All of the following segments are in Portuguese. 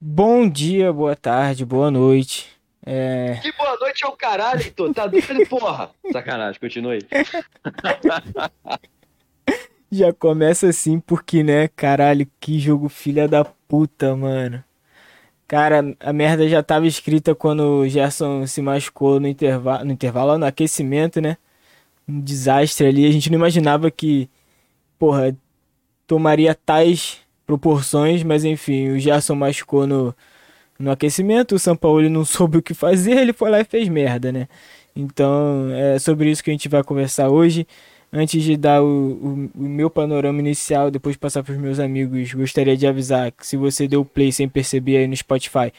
Bom dia, boa tarde, boa noite. É... Que boa noite é o caralho, Heitor. Tá doido, porra. Sacanagem, continue. Já começa assim porque, né, caralho, que jogo filha da puta, mano. Cara, a merda já tava escrita quando o Gerson se machucou no intervalo, no intervalo, no aquecimento, né? Um desastre ali. A gente não imaginava que, porra, tomaria tais proporções, mas enfim, o Gerson machucou no, no aquecimento, o São Paulo não soube o que fazer, ele foi lá e fez merda, né? Então, é sobre isso que a gente vai conversar hoje. Antes de dar o, o, o meu panorama inicial, depois passar para os meus amigos, gostaria de avisar que se você deu play sem perceber aí no Spotify,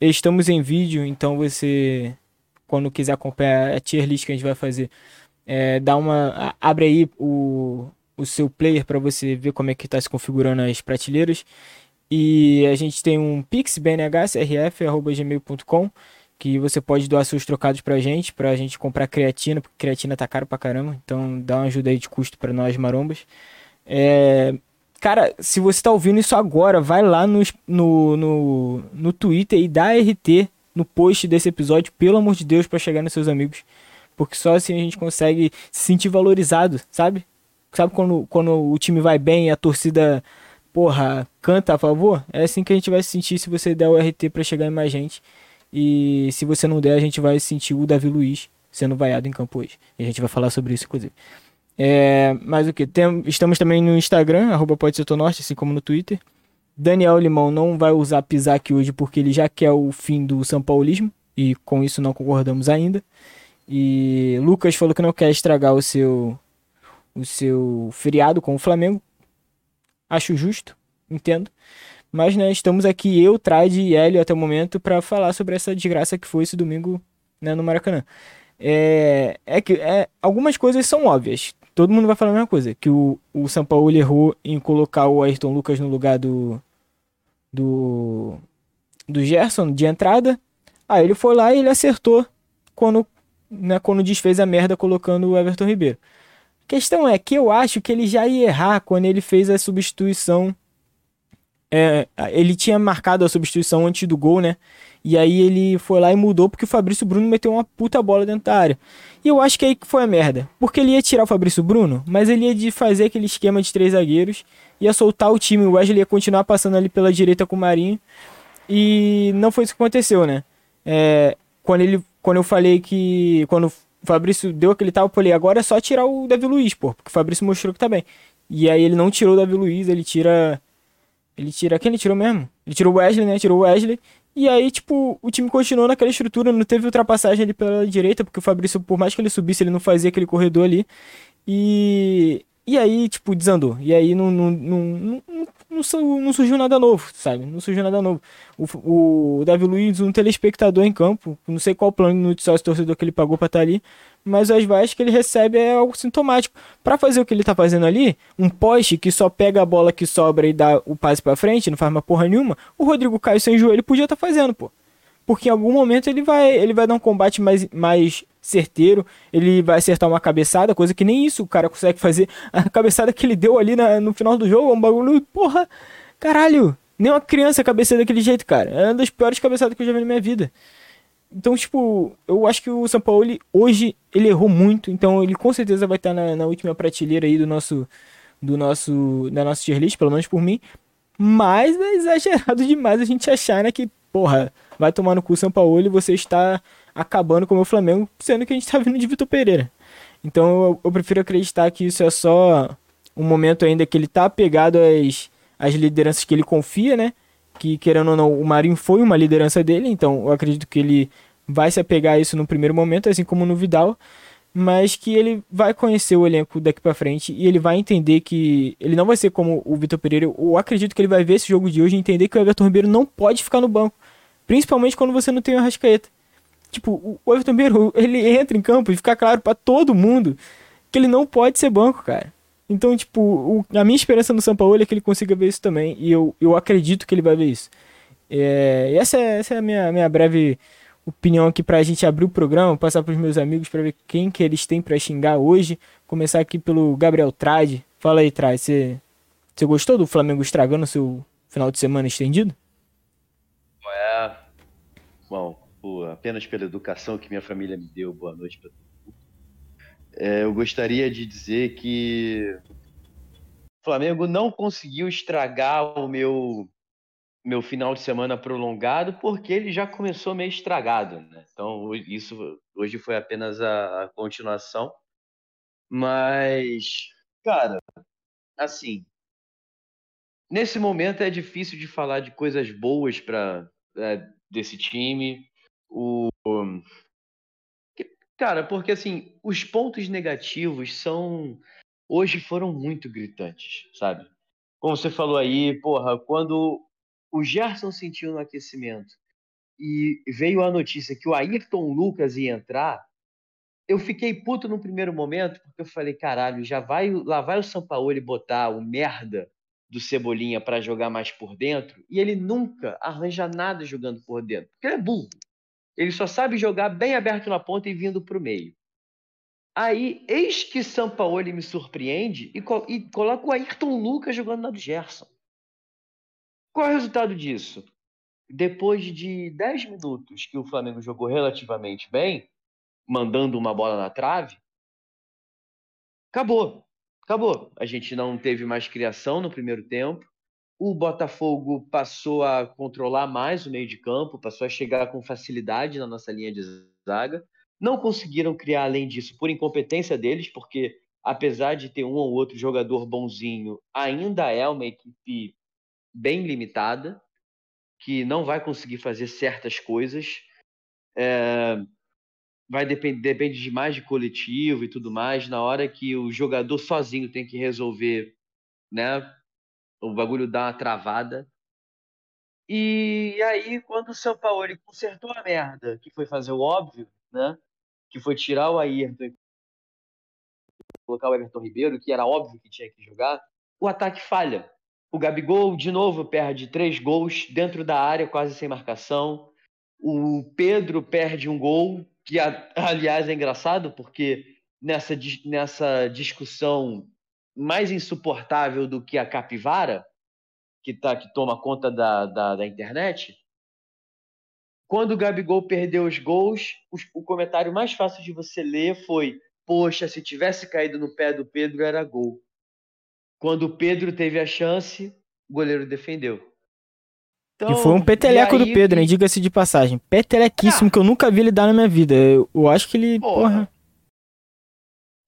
estamos em vídeo, então você, quando quiser acompanhar a tier list que a gente vai fazer, é, dá uma, abre aí o, o seu player para você ver como é que está se configurando as prateleiras. E a gente tem um pix que você pode doar seus trocados pra gente, pra gente comprar creatina, porque creatina tá caro pra caramba, então dá uma ajuda aí de custo para nós marombas. É... Cara, se você tá ouvindo isso agora, vai lá no, no, no, no Twitter e dá RT no post desse episódio, pelo amor de Deus, para chegar nos seus amigos. Porque só assim a gente consegue se sentir valorizado, sabe? Sabe quando, quando o time vai bem e a torcida, porra, canta a favor? É assim que a gente vai se sentir se você der o RT para chegar em mais gente. E se você não der, a gente vai sentir o Davi Luiz sendo vaiado em campo hoje. E a gente vai falar sobre isso, inclusive. É, mas o que? Tem, estamos também no Instagram, arroba pode norte, assim como no Twitter. Daniel Limão não vai usar Pisac hoje porque ele já quer o fim do São Paulismo. E com isso não concordamos ainda. E Lucas falou que não quer estragar o seu o seu feriado com o Flamengo. Acho justo, entendo. Mas, né, estamos aqui, eu, Trade e Hélio até o momento, para falar sobre essa desgraça que foi esse domingo né, no Maracanã. É, é que é, algumas coisas são óbvias. Todo mundo vai falar a mesma coisa. Que o, o São Paulo errou em colocar o Ayrton Lucas no lugar do. Do. Do Gerson de entrada. Aí ele foi lá e ele acertou quando, né, quando desfez a merda colocando o Everton Ribeiro. Questão é que eu acho que ele já ia errar quando ele fez a substituição é, ele tinha marcado a substituição antes do gol, né? E aí ele foi lá e mudou porque o Fabrício Bruno meteu uma puta bola dentro da área. E eu acho que aí que foi a merda. Porque ele ia tirar o Fabrício Bruno, mas ele ia de fazer aquele esquema de três zagueiros, ia soltar o time, o Wesley ia continuar passando ali pela direita com o Marinho. E não foi isso que aconteceu, né? É, quando, ele, quando eu falei que. Quando o Fabrício deu aquele tal, eu falei, agora é só tirar o Davi Luiz, pô, porque o Fabrício mostrou que tá bem. E aí ele não tirou o Davi Luiz, ele tira ele tira. Quem ele tirou mesmo? Ele tirou o Wesley, né? Tirou o Wesley. E aí, tipo, o time continuou naquela estrutura, não teve ultrapassagem ali pela direita, porque o Fabrício, por mais que ele subisse, ele não fazia aquele corredor ali. E. E aí, tipo, desandou. E aí não, não, não, não, não, surgiu nada novo, sabe? Não surgiu nada novo. O, o Davi Luiz, um telespectador em campo, não sei qual plano de sócio torcedor que ele pagou pra estar tá ali, mas as vaias que ele recebe é algo sintomático. Para fazer o que ele tá fazendo ali, um poste que só pega a bola que sobra e dá o passe para frente, não faz uma porra nenhuma, o Rodrigo Caio sem joelho podia estar tá fazendo, pô. Porque em algum momento ele vai, ele vai dar um combate mais, mais certeiro, ele vai acertar uma cabeçada, coisa que nem isso o cara consegue fazer. A cabeçada que ele deu ali na, no final do jogo é um bagulho, porra, caralho. Nem uma criança cabeceia daquele jeito, cara. É uma das piores cabeçadas que eu já vi na minha vida. Então, tipo, eu acho que o São Paulo ele, hoje ele errou muito, então ele com certeza vai estar na, na, última prateleira aí do nosso do nosso da nossa tier list, pelo menos por mim. Mas é exagerado demais a gente achar, né, que, porra, vai tomar no cu São Paulo e você está acabando com o Flamengo, sendo que a gente tá vindo de Vitor Pereira. Então eu, eu, prefiro acreditar que isso é só um momento ainda que ele tá apegado às, às lideranças que ele confia, né? que, querendo ou não, o Marinho foi uma liderança dele, então eu acredito que ele vai se apegar a isso no primeiro momento, assim como no Vidal, mas que ele vai conhecer o elenco daqui para frente e ele vai entender que ele não vai ser como o Vitor Pereira. Eu acredito que ele vai ver esse jogo de hoje e entender que o Everton Ribeiro não pode ficar no banco, principalmente quando você não tem o Arrascaeta. Tipo, o Everton Ribeiro, ele entra em campo e fica claro para todo mundo que ele não pode ser banco, cara. Então, tipo, o, a minha esperança no São Paulo é que ele consiga ver isso também. E eu, eu acredito que ele vai ver isso. É, essa, é, essa é a minha, minha breve opinião aqui pra gente abrir o programa, passar pros meus amigos para ver quem que eles têm para xingar hoje. Começar aqui pelo Gabriel Trade. Fala aí, Trade, você, você gostou do Flamengo estragando seu final de semana estendido? Bom, apenas pela educação que minha família me deu, boa noite para todo mundo. É, eu gostaria de dizer que o Flamengo não conseguiu estragar o meu meu final de semana prolongado porque ele já começou meio estragado, né? Então isso hoje foi apenas a, a continuação, mas cara, assim, nesse momento é difícil de falar de coisas boas para é, desse time. O cara, porque assim, os pontos negativos são hoje foram muito gritantes, sabe? Como você falou aí, porra, quando o Gerson sentiu no aquecimento e veio a notícia que o Ayrton Lucas ia entrar, eu fiquei puto no primeiro momento, porque eu falei, caralho, já vai, lá vai o Sampaoli botar o merda do Cebolinha para jogar mais por dentro, e ele nunca arranja nada jogando por dentro, porque ele é burro. Ele só sabe jogar bem aberto na ponta e vindo para o meio. Aí, eis que Sampaoli me surpreende e, co e coloca o Ayrton Lucas jogando na do Gerson. Qual é o resultado disso? Depois de 10 minutos que o Flamengo jogou relativamente bem, mandando uma bola na trave, acabou. Acabou. A gente não teve mais criação no primeiro tempo. O Botafogo passou a controlar mais o meio de campo, passou a chegar com facilidade na nossa linha de zaga. Não conseguiram criar além disso por incompetência deles, porque apesar de ter um ou outro jogador bonzinho, ainda é uma equipe bem limitada, que não vai conseguir fazer certas coisas. É, vai depender depende de mais de coletivo e tudo mais. Na hora que o jogador sozinho tem que resolver, né? O bagulho dá uma travada. E aí, quando o São Paulo ele consertou a merda, que foi fazer o óbvio, né? Que foi tirar o Ayrton e colocar o Everton Ribeiro, que era óbvio que tinha que jogar, o ataque falha. O Gabigol, de novo, perde três gols dentro da área, quase sem marcação. O Pedro perde um gol que aliás é engraçado porque nessa, nessa discussão mais insuportável do que a capivara, que, tá, que toma conta da, da, da internet, quando o Gabigol perdeu os gols, os, o comentário mais fácil de você ler foi: Poxa, se tivesse caído no pé do Pedro, era gol. Quando o Pedro teve a chance, o goleiro defendeu. Então, e foi um peteleco do Pedro, hein? Diga-se de passagem. Petelequíssimo ah, que eu nunca vi ele dar na minha vida. Eu, eu acho que ele. Porra. porra.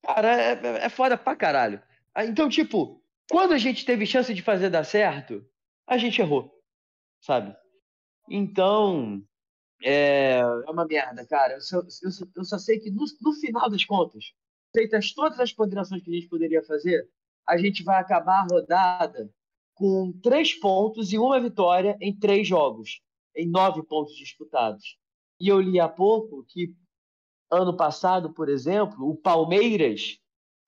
Cara, é, é, é foda pra caralho. Ah, então, tipo, quando a gente teve chance de fazer dar certo, a gente errou. Sabe? Então. É, é uma merda, cara. Eu só, eu só, eu só sei que no, no final das contas, feitas todas as ponderações que a gente poderia fazer, a gente vai acabar a rodada com três pontos e uma vitória em três jogos, em nove pontos disputados. E eu li há pouco que ano passado, por exemplo, o Palmeiras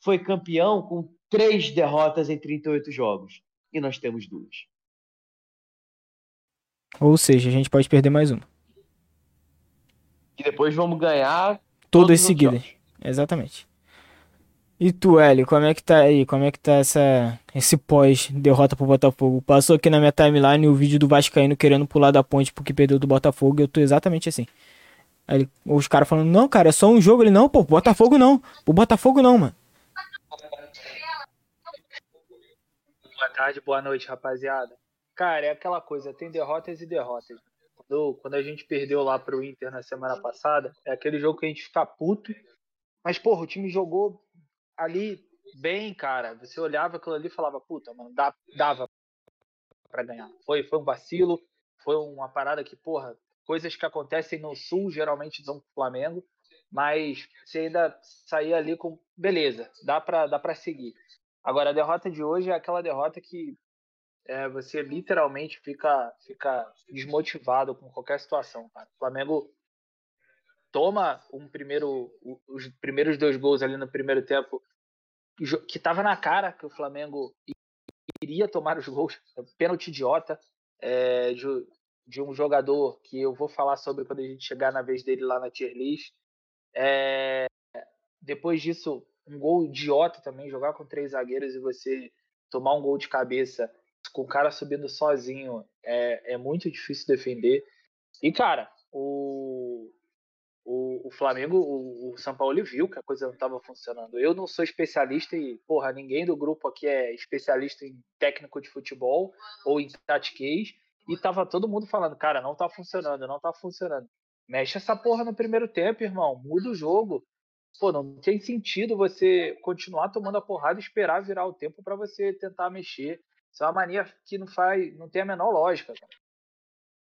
foi campeão com três derrotas em 38 jogos. E nós temos duas. Ou seja, a gente pode perder mais uma. E depois vamos ganhar. Todas seguidas. Exatamente. E tu, Hélio, como é que tá aí? Como é que tá essa, esse pós-derrota pro Botafogo? Passou aqui na minha timeline o vídeo do Vascaíno querendo pular da ponte porque perdeu do Botafogo e eu tô exatamente assim. Aí os caras falando, não, cara, é só um jogo. Ele, não, pô, Botafogo não. O Botafogo não, mano. Boa tarde, boa noite, rapaziada. Cara, é aquela coisa, tem derrotas e derrotas. Quando, quando a gente perdeu lá pro Inter na semana passada, é aquele jogo que a gente fica puto. Mas, porra, o time jogou ali bem, cara. Você olhava aquilo ali e falava, puta, mano, dá, dava para ganhar. Foi, foi um vacilo, foi uma parada que, porra, coisas que acontecem no Sul geralmente são Flamengo, mas você ainda saía ali com, beleza, dá pra, dá pra seguir. Agora, a derrota de hoje é aquela derrota que é, você literalmente fica, fica desmotivado com qualquer situação, cara. O Flamengo toma um primeiro, os primeiros dois gols ali no primeiro tempo que estava na cara que o Flamengo iria tomar os gols, pênalti idiota é, de, de, um jogador que eu vou falar sobre quando a gente chegar na vez dele lá na tier list. É, depois disso, um gol idiota também, jogar com três zagueiros e você tomar um gol de cabeça com o cara subindo sozinho é, é muito difícil defender. E, cara, o, o, o Flamengo, o, o, São Paulo viu que a coisa não estava funcionando. Eu não sou especialista e, porra, ninguém do grupo aqui é especialista em técnico de futebol ou em tatiquês. E tava todo mundo falando, cara, não tá funcionando, não tá funcionando. Mexe essa porra no primeiro tempo, irmão. Muda o jogo. Pô, não tem sentido você continuar tomando a porrada e esperar virar o tempo para você tentar mexer. Isso é uma mania que não faz, não tem a menor lógica. Cara.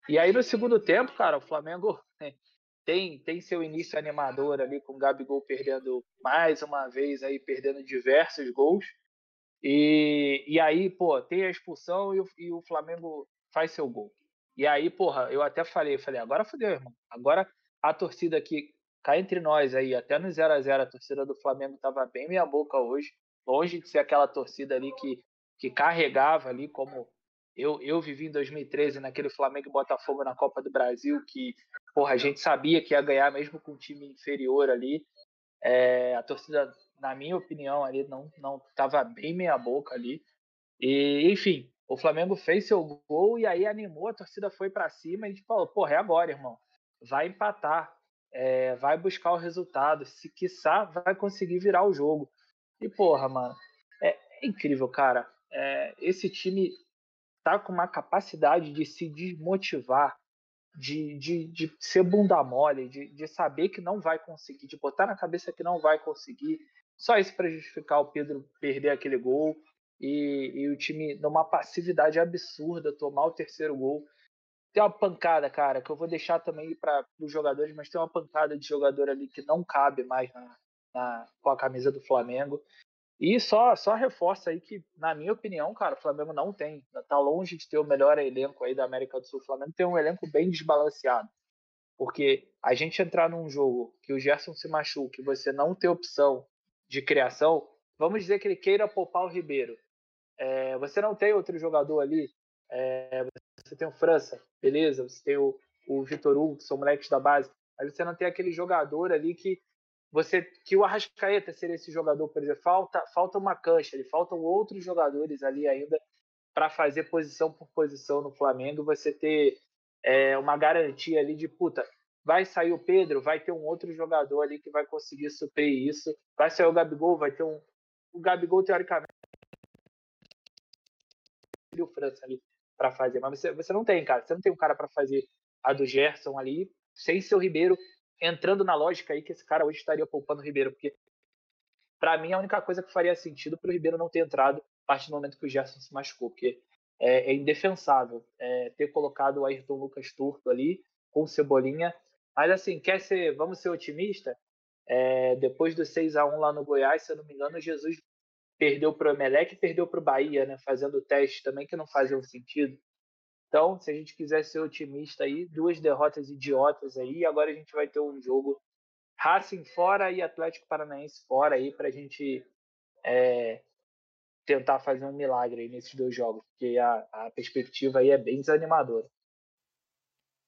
E aí no segundo tempo, cara, o Flamengo tem, tem seu início animador ali com o Gabigol perdendo mais uma vez aí, perdendo diversos gols. E, e aí, pô, tem a expulsão e o, e o Flamengo faz seu gol. E aí, porra, eu até falei, falei, agora fodeu, irmão. Agora a torcida aqui, cá entre nós aí, até no 0 a 0 a torcida do Flamengo tava bem meia boca hoje, longe de ser aquela torcida ali que, que carregava ali como eu, eu vivi em 2013 naquele Flamengo e Botafogo na Copa do Brasil, que porra, a gente sabia que ia ganhar mesmo com um time inferior ali. É, a torcida, na minha opinião, ali não não estava bem meia boca ali. E enfim, o Flamengo fez seu gol e aí animou, a torcida foi para cima e a gente falou, porra, é agora, irmão. Vai empatar, é, vai buscar o resultado, se quiçá, vai conseguir virar o jogo. E porra, mano, é, é incrível, cara. É, esse time tá com uma capacidade de se desmotivar, de, de, de ser bunda mole, de, de saber que não vai conseguir, de botar na cabeça que não vai conseguir. Só isso para justificar o Pedro perder aquele gol e, e, o time numa passividade absurda tomar o terceiro gol. Tem uma pancada, cara, que eu vou deixar também para os jogadores, mas tem uma pancada de jogador ali que não cabe mais na, na, com a camisa do Flamengo. E só, só reforça aí que, na minha opinião, cara, o Flamengo não tem. Tá longe de ter o melhor elenco aí da América do Sul. O Flamengo tem um elenco bem desbalanceado. Porque a gente entrar num jogo que o Gerson se machuque, você não ter opção de criação, vamos dizer que ele queira poupar o Ribeiro. É, você não tem outro jogador ali. É, você tem o França, beleza? Você tem o, o Vitor Hugo, que são moleques da base. Mas você não tem aquele jogador ali que você que o Arrascaeta seria esse jogador, por exemplo, falta falta uma cancha, faltam outros jogadores ali ainda para fazer posição por posição no Flamengo, você ter é, uma garantia ali de puta, vai sair o Pedro, vai ter um outro jogador ali que vai conseguir suprir isso, vai sair o Gabigol, vai ter um o Gabigol teoricamente o França ali para fazer, mas você, você não tem, cara, você não tem um cara para fazer a do Gerson ali, sem seu Ribeiro entrando na lógica aí que esse cara hoje estaria poupando o Ribeiro, porque para mim a única coisa que faria sentido para o Ribeiro não ter entrado a partir do momento que o Gerson se machucou, porque é, é indefensável é, ter colocado o Ayrton Lucas Turto ali com o Cebolinha. Mas assim, quer ser, vamos ser otimista? É, depois do 6 a 1 lá no Goiás, se eu não me engano, Jesus perdeu para o Emelec e perdeu para o Bahia, né? Fazendo testes também que não faziam sentido. Então, se a gente quiser ser otimista aí, duas derrotas idiotas aí, agora a gente vai ter um jogo Racing fora e Atlético Paranaense fora aí para a gente é, tentar fazer um milagre aí nesses dois jogos, porque a, a perspectiva aí é bem desanimadora.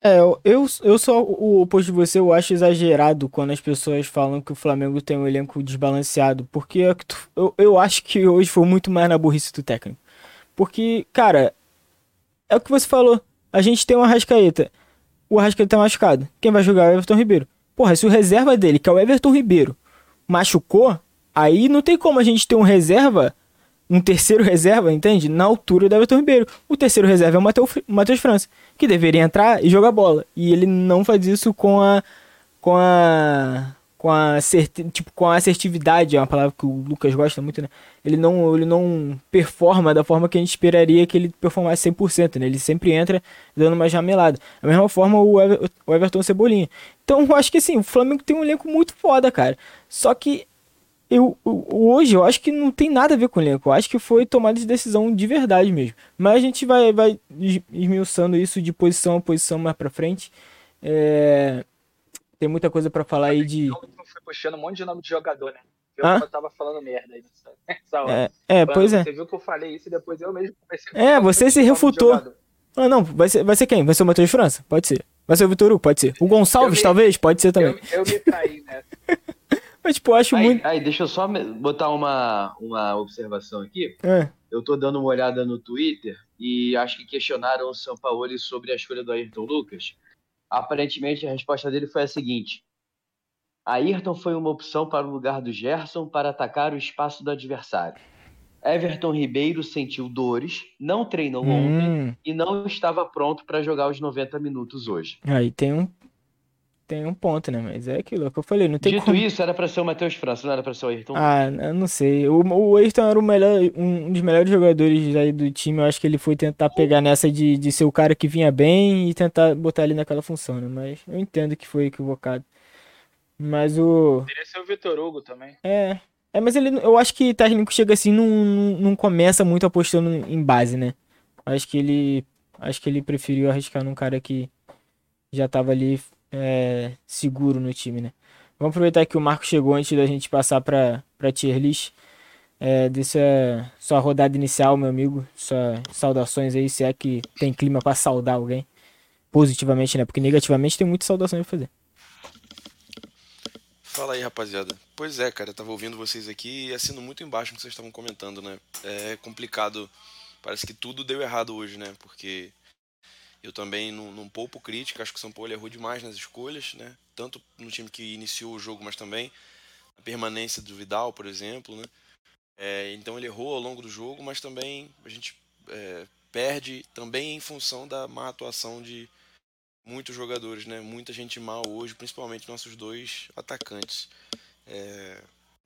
É, eu, eu sou o oposto de você, eu acho exagerado quando as pessoas falam que o Flamengo tem um elenco desbalanceado, porque é eu, eu acho que hoje foi muito mais na burrice do técnico. Porque, cara, é o que você falou. A gente tem o Arrascaeta. O Arrascaeta tá machucado. Quem vai jogar é o Everton Ribeiro. Porra, se o reserva dele, que é o Everton Ribeiro, machucou, aí não tem como a gente ter um reserva, um terceiro reserva, entende? Na altura do Everton Ribeiro. O terceiro reserva é o Matheus França, que deveria entrar e jogar bola. E ele não faz isso com a. com a com a, tipo, com a assertividade, é uma palavra que o Lucas gosta muito, né? Ele não, ele não performa da forma que a gente esperaria que ele performasse 100%, né? Ele sempre entra dando uma jamelada. Da mesma forma o, Ever, o Everton Cebolinha. Então eu acho que assim, o Flamengo tem um elenco muito foda, cara. Só que eu, hoje eu acho que não tem nada a ver com o elenco. Eu acho que foi tomada de decisão de verdade mesmo. Mas a gente vai, vai esmiuçando isso de posição a posição mais pra frente. É... Tem muita coisa para falar aí de. Eu fui puxando um monte de nome de jogador, né? Eu ah? tava falando merda aí nessa, hora. É, é pois é. Você viu que eu falei isso e depois eu mesmo comecei a É, você se refutou. Ah, não, vai ser, vai ser quem? Vai ser o Matheus França? Pode ser. Vai ser o Vitor Hugo? Pode ser. O Gonçalves, me, talvez? Pode ser também. Eu, eu me traí, né? Mas, tipo, eu acho aí, muito. Aí, deixa eu só botar uma, uma observação aqui. É. Eu tô dando uma olhada no Twitter e acho que questionaram o São Paulo sobre a escolha do Ayrton Lucas. Aparentemente, a resposta dele foi a seguinte: Ayrton foi uma opção para o lugar do Gerson para atacar o espaço do adversário. Everton Ribeiro sentiu dores, não treinou Hum. ontem e não estava pronto para jogar os 90 minutos hoje. Aí tem um. Tem um ponto, né? Mas é aquilo é que eu falei, não tem Dito como. isso, era para ser o Matheus França, não era para ser o Ayrton? Ah, eu não sei. O, o Ayrton era o melhor, um, um dos melhores jogadores aí do time. Eu acho que ele foi tentar pegar nessa de, de ser o cara que vinha bem e tentar botar ele naquela função, né? Mas eu entendo que foi equivocado. Mas o. Poderia ser o Vitor Hugo também. É. É, mas ele, eu acho que técnico chega assim, não, não, não começa muito apostando em base, né? Acho que ele, acho que ele preferiu arriscar num cara que já tava ali é, seguro no time, né? Vamos aproveitar que o Marco chegou antes da gente passar pra, pra tier list. É, dessa sua rodada inicial, meu amigo. Sua saudações aí, se é que tem clima pra saudar alguém. Positivamente, né? Porque negativamente tem muita saudação pra fazer. Fala aí, rapaziada. Pois é, cara, eu tava ouvindo vocês aqui e assino muito embaixo no que vocês estavam comentando, né? É complicado, parece que tudo deu errado hoje, né? Porque eu também não, não poupo crítica, acho que o São Paulo errou demais nas escolhas, né? Tanto no time que iniciou o jogo, mas também a permanência do Vidal, por exemplo, né? É, então ele errou ao longo do jogo, mas também a gente é, perde também em função da má atuação de muitos jogadores, né? Muita gente mal hoje, principalmente nossos dois atacantes, é,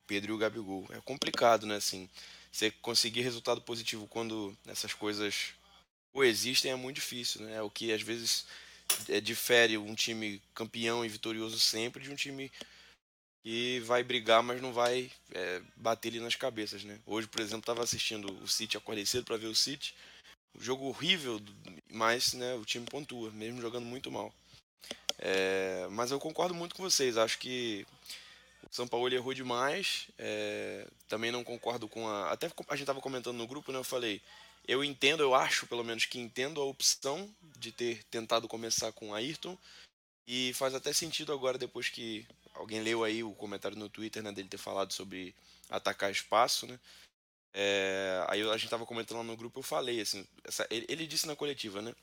Pedro e o Gabigol. É complicado, né? Assim, você conseguir resultado positivo quando essas coisas coexistem é muito difícil, né? É o que às vezes é, difere um time campeão e vitorioso sempre de um time que vai brigar, mas não vai é, bater ali nas cabeças, né? Hoje, por exemplo, estava assistindo o City, acordei cedo para ver o City. Um jogo horrível, mas né, o time pontua, mesmo jogando muito mal. É, mas eu concordo muito com vocês. Acho que o São Paulo errou demais. É, também não concordo com a. Até a gente estava comentando no grupo, né? Eu falei. Eu entendo, eu acho pelo menos que entendo a opção de ter tentado começar com Ayrton. E faz até sentido agora, depois que alguém leu aí o comentário no Twitter, né, dele ter falado sobre atacar espaço, né? É, aí a gente tava comentando lá no grupo, eu falei, assim, essa, ele, ele, disse na coletiva, né?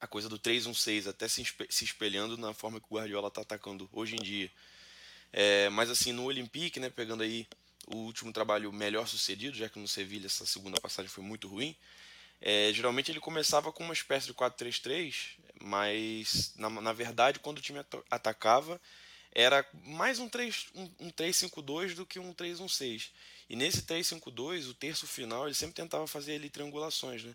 A coisa do 3-1-6, até se, se, espelhando na forma que o Guardiola tá atacando hoje em dia. É, mas assim, no Olympique, né, pegando aí o último trabalho melhor sucedido, já que no Sevilha essa segunda passagem foi muito ruim, é, geralmente ele começava com uma espécie de 4-3-3, mas na, na verdade quando o time atacava era mais um 3-5-2 um, um 3-5-2 do que um 3-1-6. E nesse 3-5-2, o terço final, ele sempre tentava fazer ali triangulações, né?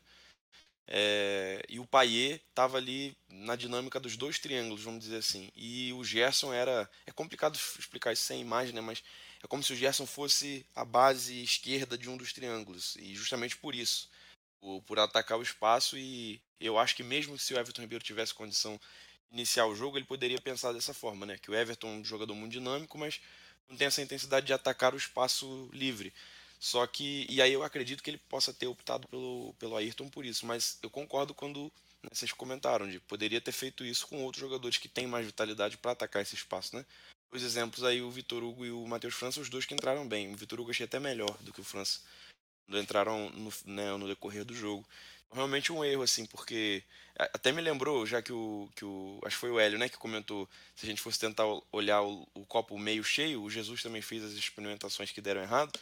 É, e o Paier estava ali na dinâmica dos dois triângulos, vamos dizer assim. E o Gerson era. É complicado explicar isso sem imagem, né? Mas é como se o Gerson fosse a base esquerda de um dos triângulos. E justamente por isso. Por, atacar o espaço. E eu acho que mesmo se o Everton Ribeiro tivesse condição de iniciar o jogo, ele poderia pensar dessa forma, né? Que o Everton é um jogador muito dinâmico, mas não tem essa intensidade de atacar o espaço livre. Só que, e aí eu acredito que ele possa ter optado pelo, pelo Ayrton por isso, mas eu concordo quando né, vocês comentaram de poderia ter feito isso com outros jogadores que têm mais vitalidade para atacar esse espaço, né? Dois exemplos aí, o Vitor Hugo e o Matheus França, os dois que entraram bem. O Vitor Hugo achei até melhor do que o França entraram no, né, no decorrer do jogo. Realmente um erro, assim, porque até me lembrou, já que o, que o. Acho que foi o Hélio, né, que comentou. Se a gente fosse tentar olhar o, o copo meio cheio, o Jesus também fez as experimentações que deram errado.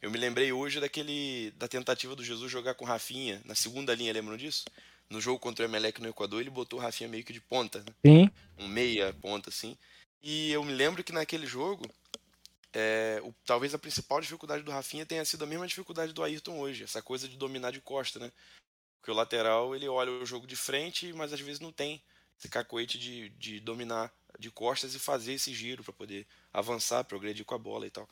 Eu me lembrei hoje daquele da tentativa do Jesus jogar com Rafinha na segunda linha, lembram disso? No jogo contra o Emelec no Equador, ele botou o Rafinha meio que de ponta, né? Sim. Um meia ponta, assim. E eu me lembro que naquele jogo, é, o, talvez a principal dificuldade do Rafinha tenha sido a mesma dificuldade do Ayrton hoje, essa coisa de dominar de costa, né? Porque o lateral, ele olha o jogo de frente, mas às vezes não tem esse cacoete de, de dominar de costas e fazer esse giro para poder avançar, progredir com a bola e tal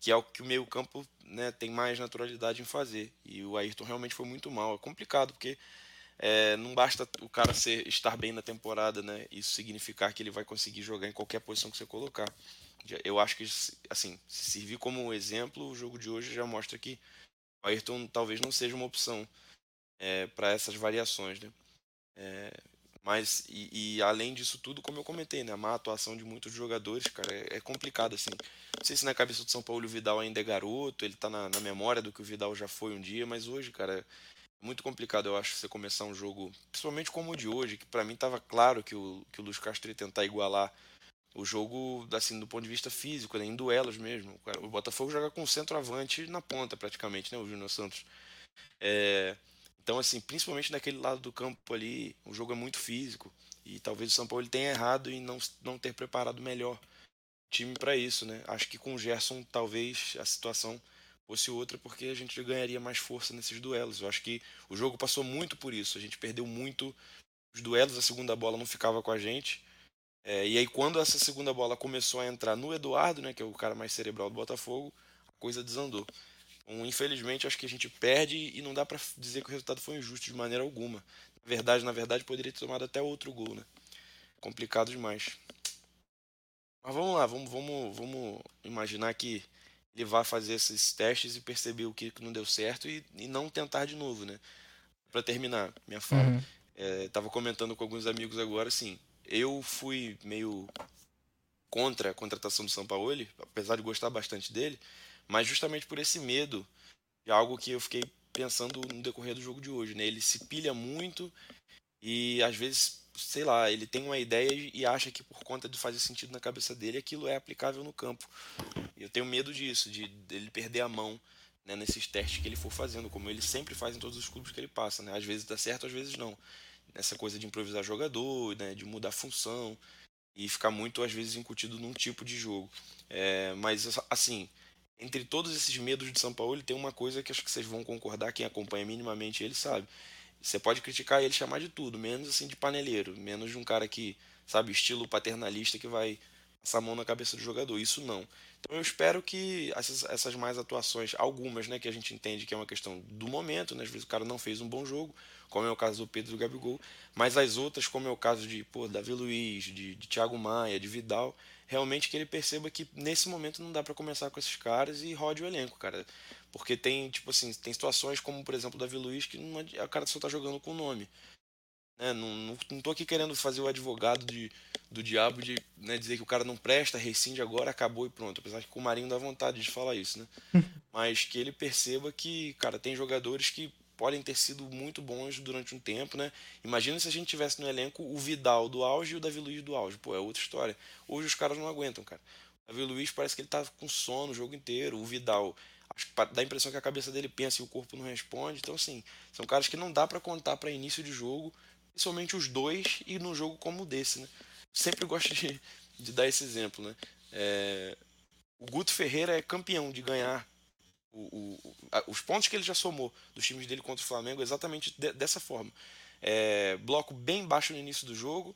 que é o que o meio campo né, tem mais naturalidade em fazer. E o Ayrton realmente foi muito mal. É complicado, porque é, não basta o cara ser, estar bem na temporada, né? Isso significar que ele vai conseguir jogar em qualquer posição que você colocar. Eu acho que, assim, se servir como exemplo, o jogo de hoje já mostra que o Ayrton talvez não seja uma opção é, para essas variações, né? É, mas, e, e, além disso tudo, como eu comentei, né? A má atuação de muitos jogadores, cara, é, é, complicado, assim. Não sei se na cabeça do São Paulo o Vidal ainda é garoto, ele tá na, na, memória do que o Vidal já foi um dia, mas hoje, cara, muito complicado, eu acho, você começar um jogo, principalmente como o de hoje, que para mim estava claro que o, que o Luiz Castro ia tentar igualar o jogo, assim, do ponto de vista físico, né, em duelos mesmo. O Botafogo joga com centroavante na ponta, praticamente, né, o Júnior Santos. É, então, assim, principalmente naquele lado do campo ali, o jogo é muito físico. E talvez o São Paulo tenha errado em não, não ter preparado melhor o time para isso, né? Acho que com o Gerson talvez a situação fosse outra porque a gente ganharia mais força nesses duelos. Eu acho que o jogo passou muito por isso. A gente perdeu muito os duelos, a segunda bola não ficava com a gente. É, e aí quando essa segunda bola começou a entrar no Eduardo, né, que é o cara mais cerebral do Botafogo, a coisa desandou. Então, infelizmente, acho que a gente perde e não dá para dizer que o resultado foi injusto de maneira alguma. Na verdade, na verdade, poderia ter tomado até outro gol, né? Complicado demais. Mas vamos lá, vamos, vamos, vamos imaginar que ele vai fazer esses testes e perceber o que não deu certo e, e não tentar de novo, né? Para terminar minha fala, uhum. é, tava comentando com alguns amigos agora, assim, eu fui meio contra a contratação do São Paulo, apesar de gostar bastante dele, mas justamente por esse medo de algo que eu fiquei pensando no decorrer do jogo de hoje, né? Ele se pilha muito e às vezes, sei lá, ele tem uma ideia e acha que por conta de fazer sentido na cabeça dele, aquilo é aplicável no campo. Eu tenho medo disso, de ele perder a mão né, nesses testes que ele for fazendo, como ele sempre faz em todos os clubes que ele passa, né? Às vezes dá certo, às vezes não. Nessa coisa de improvisar jogador, né, de mudar função e ficar muito às vezes incutido num tipo de jogo. É, mas assim, entre todos esses medos de São Paulo, ele tem uma coisa que acho que vocês vão concordar, quem acompanha minimamente ele sabe. Você pode criticar ele, chamar de tudo, menos assim de paneleiro, menos de um cara que, sabe, estilo paternalista que vai passar a mão na cabeça do jogador. Isso não. Então eu espero que essas, essas mais atuações, algumas, né, que a gente entende que é uma questão do momento, né, às vezes o cara não fez um bom jogo, como é o caso do Pedro do Gabigol, mas as outras, como é o caso de pô, Davi Luiz, de, de Thiago Maia, de Vidal, realmente que ele perceba que nesse momento não dá para começar com esses caras e rode o elenco, cara. Porque tem, tipo assim, tem situações como, por exemplo, o Davi Luiz, que não, o cara só tá jogando com o nome. Né? Não, não, não tô aqui querendo fazer o advogado de, do diabo de né, dizer que o cara não presta, rescinde agora, acabou e pronto. Apesar que com o Marinho dá vontade de falar isso, né? Mas que ele perceba que, cara, tem jogadores que podem ter sido muito bons durante um tempo, né? Imagina se a gente tivesse no elenco o Vidal do auge e o Davi Luiz do auge. Pô, é outra história. Hoje os caras não aguentam, cara. O Davi Luiz parece que ele tá com sono o jogo inteiro. O Vidal, acho que dá a impressão que a cabeça dele pensa e o corpo não responde. Então, assim, são caras que não dá para contar para início de jogo, principalmente os dois, e num jogo como o desse, né? Sempre gosto de, de dar esse exemplo, né? É, o Guto Ferreira é campeão de ganhar o, o, os pontos que ele já somou dos times dele contra o Flamengo exatamente de, dessa forma. É, bloco bem baixo no início do jogo,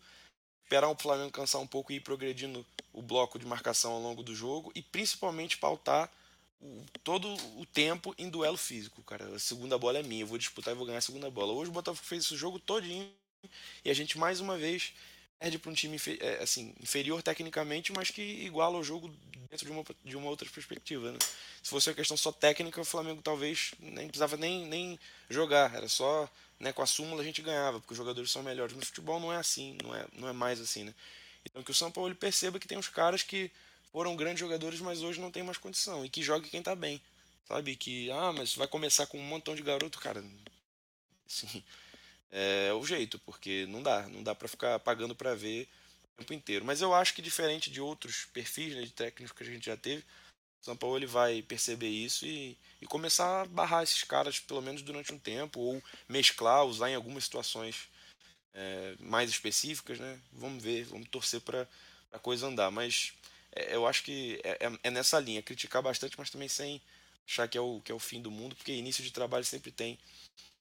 esperar o Flamengo cansar um pouco e ir progredindo o bloco de marcação ao longo do jogo e principalmente pautar todo o tempo em duelo físico, cara. A segunda bola é minha, eu vou disputar e vou ganhar a segunda bola. Hoje o Botafogo fez esse jogo todinho e a gente mais uma vez perde para um time é, assim, inferior tecnicamente, mas que iguala o jogo dentro de uma, de uma outra perspectiva. Né? Se fosse uma questão só técnica, o Flamengo talvez nem precisava nem, nem jogar, era só né, com a súmula a gente ganhava, porque os jogadores são melhores. No futebol não é assim, não é, não é mais assim. Né? Então que o São Paulo perceba que tem uns caras que foram grandes jogadores, mas hoje não tem mais condição, e que jogue quem está bem. Sabe? Que, ah, mas vai começar com um montão de garoto, cara. Assim, é o jeito, porque não dá, não dá para ficar pagando para ver tempo inteiro. Mas eu acho que diferente de outros perfis né, de técnicos que a gente já teve, o São Paulo ele vai perceber isso e, e começar a barrar esses caras pelo menos durante um tempo, ou mesclar, usar em algumas situações é, mais específicas, né? Vamos ver, vamos torcer para a coisa andar. Mas eu acho que é, é, é, nessa linha, criticar bastante, mas também sem achar que é, o, que é o fim do mundo, porque início de trabalho sempre tem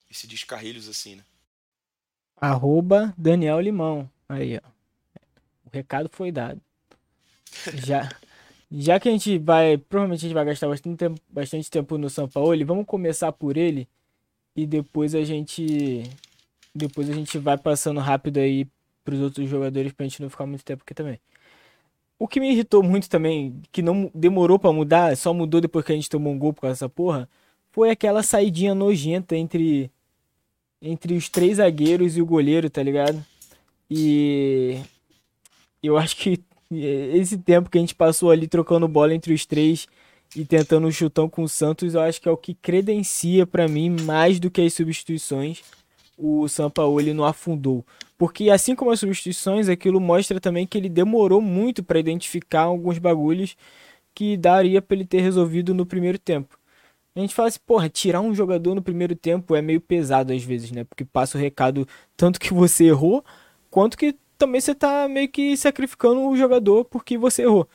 esse descarrilhos assim, né? Arroba Daniel Limão. Aí, ó recado foi dado. Já, já que a gente vai, provavelmente a gente vai gastar bastante tempo, bastante tempo no São Paulo, vamos começar por ele e depois a gente depois a gente vai passando rápido aí para os outros jogadores pra gente não ficar muito tempo aqui também. O que me irritou muito também, que não demorou para mudar, só mudou depois que a gente tomou um gol por causa dessa porra, foi aquela saidinha nojenta entre entre os três zagueiros e o goleiro, tá ligado? E eu acho que esse tempo que a gente passou ali trocando bola entre os três e tentando um chutão com o Santos, eu acho que é o que credencia para mim mais do que as substituições. O Sampaoli não afundou. Porque assim como as substituições, aquilo mostra também que ele demorou muito para identificar alguns bagulhos que daria para ele ter resolvido no primeiro tempo. A gente fala assim, porra, tirar um jogador no primeiro tempo é meio pesado às vezes, né? Porque passa o recado tanto que você errou, quanto que também você tá meio que sacrificando o jogador porque você errou.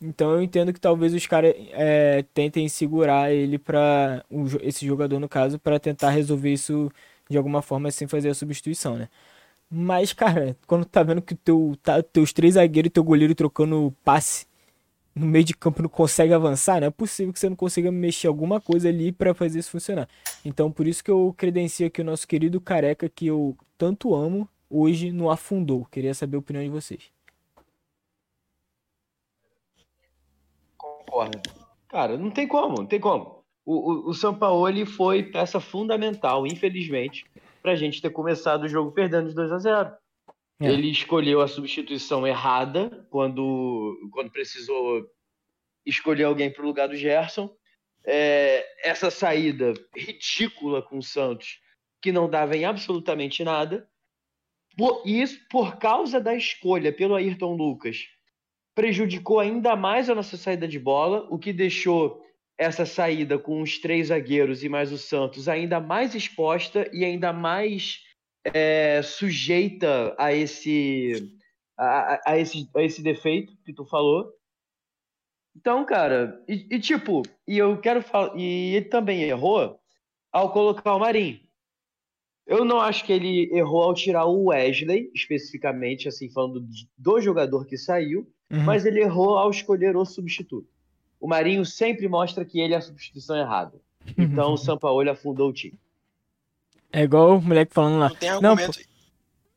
Então eu entendo que talvez os caras é, tentem segurar ele para esse jogador no caso para tentar resolver isso de alguma forma sem fazer a substituição, né? Mas cara, quando tá vendo que teu tá, teus três zagueiros e teu goleiro trocando passe no meio de campo não consegue avançar, não é possível que você não consiga mexer alguma coisa ali para fazer isso funcionar. Então por isso que eu credencio aqui o nosso querido careca que eu tanto amo hoje não afundou. Queria saber a opinião de vocês. Concordo. Cara, não tem como, não tem como. O, o, o Sampaoli foi peça fundamental, infelizmente, para a gente ter começado o jogo perdendo de 2 a 0 é. Ele escolheu a substituição errada quando, quando precisou escolher alguém para o lugar do Gerson. É, essa saída ridícula com o Santos, que não dava em absolutamente nada. Por, isso por causa da escolha pelo Ayrton Lucas prejudicou ainda mais a nossa saída de bola, o que deixou essa saída com os três zagueiros e mais o Santos ainda mais exposta e ainda mais é, sujeita a esse, a, a, esse, a esse defeito que tu falou. Então, cara, e, e tipo, e eu quero falar, e ele também errou ao colocar o Marinho. Eu não acho que ele errou ao tirar o Wesley, especificamente, assim, falando do jogador que saiu, uhum. mas ele errou ao escolher o substituto. O Marinho sempre mostra que ele é a substituição errada. Então o Sampaoli afundou o time. É igual o moleque falando lá. Não tem argumento. Não,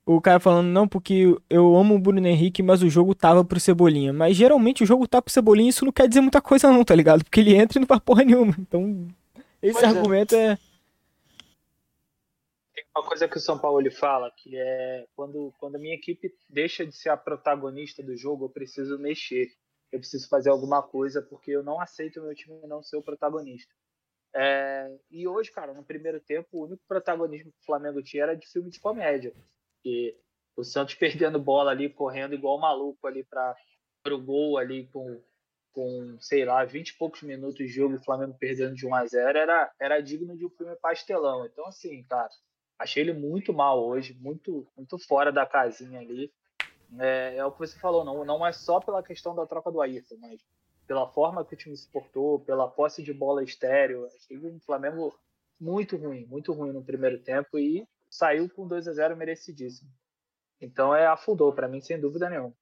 o cara falando, não, porque eu amo o Bruno Henrique, mas o jogo tava pro Cebolinha. Mas geralmente o jogo tá pro Cebolinha isso não quer dizer muita coisa não, tá ligado? Porque ele entra e não faz porra nenhuma. Então, esse pois é. argumento é. é... Tem uma coisa que o São Paulo fala, que é quando, quando a minha equipe deixa de ser a protagonista do jogo, eu preciso mexer. Eu preciso fazer alguma coisa, porque eu não aceito o meu time não ser o protagonista. É, e hoje, cara, no primeiro tempo, o único protagonismo que o Flamengo tinha era de filme de comédia. E o Santos perdendo bola ali, correndo igual maluco ali para o gol ali com, com, sei lá, 20 e poucos minutos de jogo, o Flamengo perdendo de 1 a 0 era, era digno de um filme pastelão. Então, assim, cara, achei ele muito mal hoje, muito, muito fora da casinha ali. É, é o que você falou, não, não é só pela questão da troca do Ayrton, mas pela forma que o time se portou, pela posse de bola estéreo. Achei o Flamengo muito ruim, muito ruim no primeiro tempo e saiu com 2 a 0 merecidíssimo. Então é afundou para mim sem dúvida nenhuma.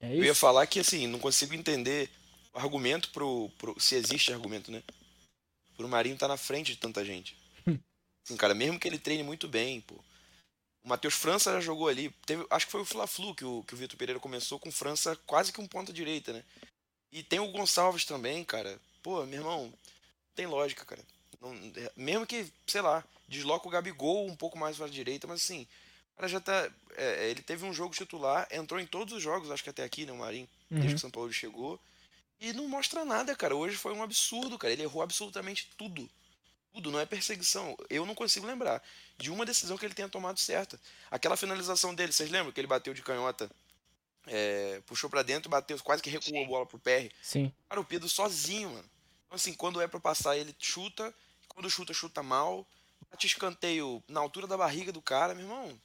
É Eu ia falar que assim, não consigo entender o argumento pro, pro se existe argumento, né? Pro Marinho tá na frente de tanta gente. Assim, cara, mesmo que ele treine muito bem, pô. O Matheus França já jogou ali. Teve, acho que foi o Fla-Flu que o, que o Vitor Pereira começou com França quase que um ponta direita, né? E tem o Gonçalves também, cara. Pô, meu irmão, tem lógica, cara. Não, mesmo que, sei lá, desloca o Gabigol um pouco mais para a direita, mas assim, o cara já tá. É, ele teve um jogo titular, entrou em todos os jogos, acho que até aqui, né, o Marinho, uhum. desde que o São Paulo chegou. E não mostra nada, cara. Hoje foi um absurdo, cara. Ele errou absolutamente tudo tudo, não é perseguição. Eu não consigo lembrar de uma decisão que ele tenha tomado certa. Aquela finalização dele, vocês lembram que ele bateu de canhota? É, puxou para dentro, bateu, quase que recuou Sim. a bola pro PR. Sim. Cara, o Pedro sozinho, mano. Então, assim, quando é para passar, ele chuta. Quando chuta, chuta mal. Bate escanteio na altura da barriga do cara, meu irmão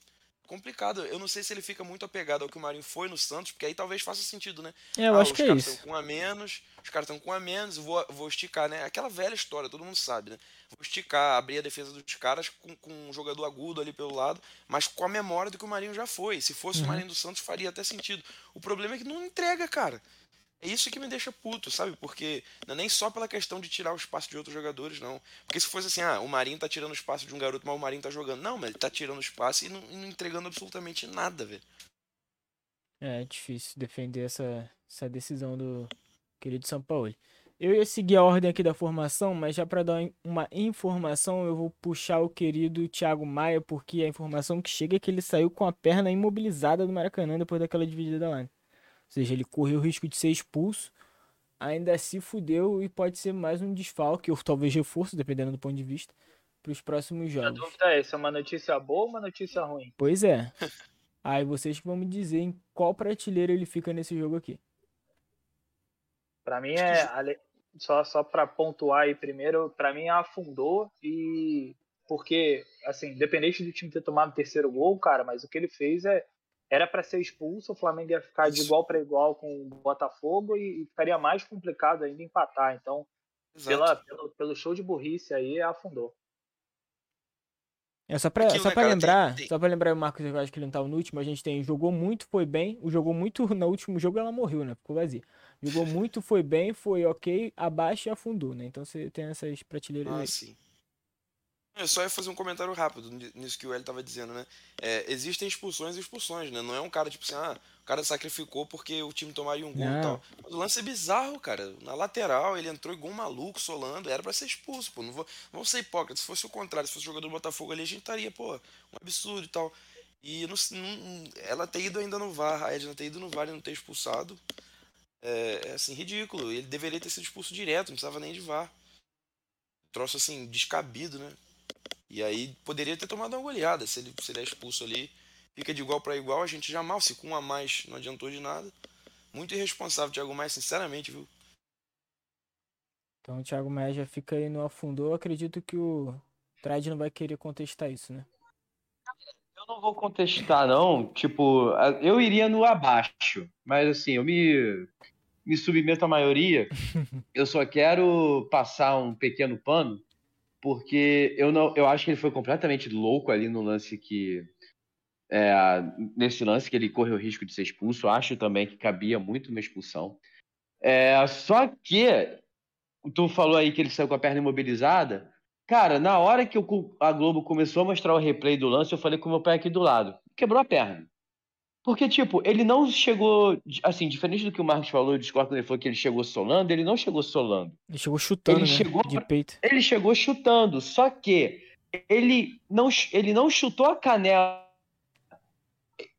complicado. Eu não sei se ele fica muito apegado ao que o Marinho foi no Santos, porque aí talvez faça sentido, né? É, eu ah, acho que é isso. Os caras estão com a menos, os caras estão com a menos, vou, vou esticar, né? Aquela velha história, todo mundo sabe, né? Vou esticar, abrir a defesa dos caras com, com um jogador agudo ali pelo lado, mas com a memória do que o Marinho já foi. Se fosse uhum. o Marinho do Santos, faria até sentido. O problema é que não entrega, cara. É isso que me deixa puto, sabe? Porque não é nem só pela questão de tirar o espaço de outros jogadores, não. Porque se fosse assim, ah, o Marinho tá tirando o espaço de um garoto, mas o Marinho tá jogando. Não, mas ele tá tirando o espaço e não, e não entregando absolutamente nada, velho. É, é difícil defender essa, essa decisão do querido São Paulo. Eu ia seguir a ordem aqui da formação, mas já para dar uma informação, eu vou puxar o querido Thiago Maia, porque a informação que chega é que ele saiu com a perna imobilizada do Maracanã depois daquela dividida lá. Ou seja, ele correu o risco de ser expulso, ainda se fudeu e pode ser mais um desfalque, ou talvez reforço, dependendo do ponto de vista, para os próximos A jogos. dúvida é se é uma notícia boa ou uma notícia ruim. Pois é. Aí vocês vão me dizer em qual prateleira ele fica nesse jogo aqui. Pra mim é só só para pontuar aí primeiro, pra mim afundou e porque assim, independente do time ter tomado o terceiro gol, cara, mas o que ele fez é era para ser expulso, o Flamengo ia ficar de igual para igual com o Botafogo e, e ficaria mais complicado ainda empatar. Então, pela, pelo, pelo show de burrice aí, afundou. É só pra, Aquilo, só pra lembrar, tem- tem- só pra lembrar o Marcos, eu acho que ele não tava no último, a gente tem jogou muito, foi bem, o jogou muito, no último jogo ela morreu, né? Ficou vazia. Jogou muito, foi bem, foi ok, abaixo e afundou, né? Então você tem essas prateleiras Ah, aí. sim. Eu só ia fazer um comentário rápido ni- nisso que o L tava dizendo, né? É, existem expulsões e expulsões, né? Não é um cara tipo assim, ah, o cara sacrificou porque o time tomaria um gol Não. e tal. Mas o lance é bizarro, cara. Na lateral, ele entrou igual um maluco, solando, era pra ser expulso, pô. Não vou, vamos ser hipócritas. Se fosse o contrário, se fosse o jogador do Botafogo ali, a gente estaria, pô, um absurdo e tal. E não, não- ela ter ido ainda no VAR, a Edna ter ido no VAR e não ter expulsado, é, é assim, ridículo. Ele deveria ter sido expulso direto, não precisava nem de VAR. Troço assim, descabido, né? E aí poderia ter tomado uma goleada se ele, se ele é expulso ali. Fica de igual para igual, a gente já mal, se com um a mais não adiantou de nada. Muito irresponsável, Thiago Maia, sinceramente, viu? Então o Thiago Maia já fica aí no afundou, eu acredito que o Trad não vai querer contestar isso, né? Eu não vou contestar, não. Tipo, eu iria no abaixo. Mas assim, eu me, me submeto à maioria. Eu só quero passar um pequeno pano, porque eu não, eu acho que ele foi completamente louco ali no lance que. é, nesse lance que ele correu o risco de ser expulso. Acho também que cabia muito uma expulsão. É, só que tu falou aí que ele saiu com a perna imobilizada. Cara, na hora que o- a Globo começou a mostrar o replay do lance, eu falei com o meu pai aqui do lado. Quebrou a perna. Porque, tipo, ele não chegou. Assim, diferente do que o Marcos falou, eu discordo quando ele falou que ele chegou solando, ele não chegou solando. Ele chegou chutando, Ele né? chegou De peito. Ele chegou chutando, só que ele não, ele não chutou a canela.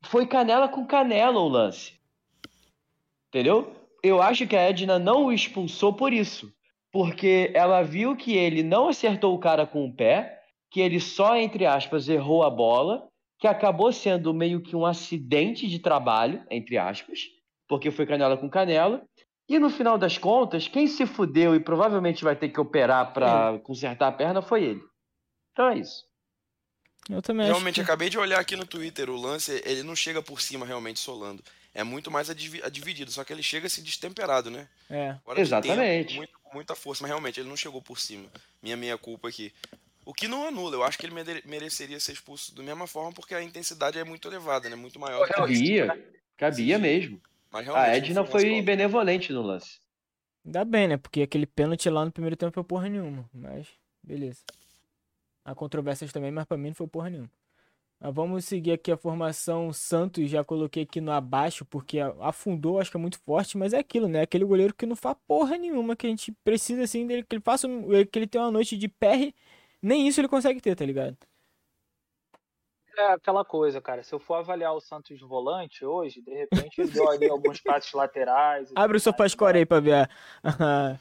Foi canela com canela o lance. Entendeu? Eu acho que a Edna não o expulsou por isso. Porque ela viu que ele não acertou o cara com o pé, que ele só, entre aspas, errou a bola, que acabou sendo meio que um acidente de trabalho, entre aspas, porque foi canela com canela. E no final das contas, quem se fudeu e provavelmente vai ter que operar pra consertar a perna foi ele. Então é isso. Eu também acho Realmente, que... acabei de olhar aqui no Twitter, o lance, ele não chega por cima realmente solando. É muito mais a, divi- a dividido, só que ele chega assim destemperado, né? É. De Exatamente. tempo, muito- com muita força, mas realmente ele não chegou por cima. Minha meia culpa aqui. O que não anula, eu acho que ele mere- mereceria ser expulso da mesma forma, porque a intensidade é muito elevada, né? Muito maior. do que isso. Cabia, cabia mesmo. Mas A Edna não foi benevolente no lance. Ainda bem, né? Porque aquele pênalti lá no primeiro tempo foi porra nenhuma. Mas, beleza. Há controvérsias também, mas pra mim não foi porra nenhuma. Mas vamos seguir aqui a formação Santos. Já coloquei aqui no abaixo, porque afundou, acho que é muito forte. Mas é aquilo, né? Aquele goleiro que não faz porra nenhuma. Que a gente precisa, assim, dele. Que ele faça. um- Que ele tenha uma noite de PR. Nem isso ele consegue ter, tá ligado? É aquela coisa, cara. Se eu for avaliar o Santos volante hoje, de repente ele deu ali alguns passes laterais. Abre o tudo mais, SofaScore aí pra ver a, a,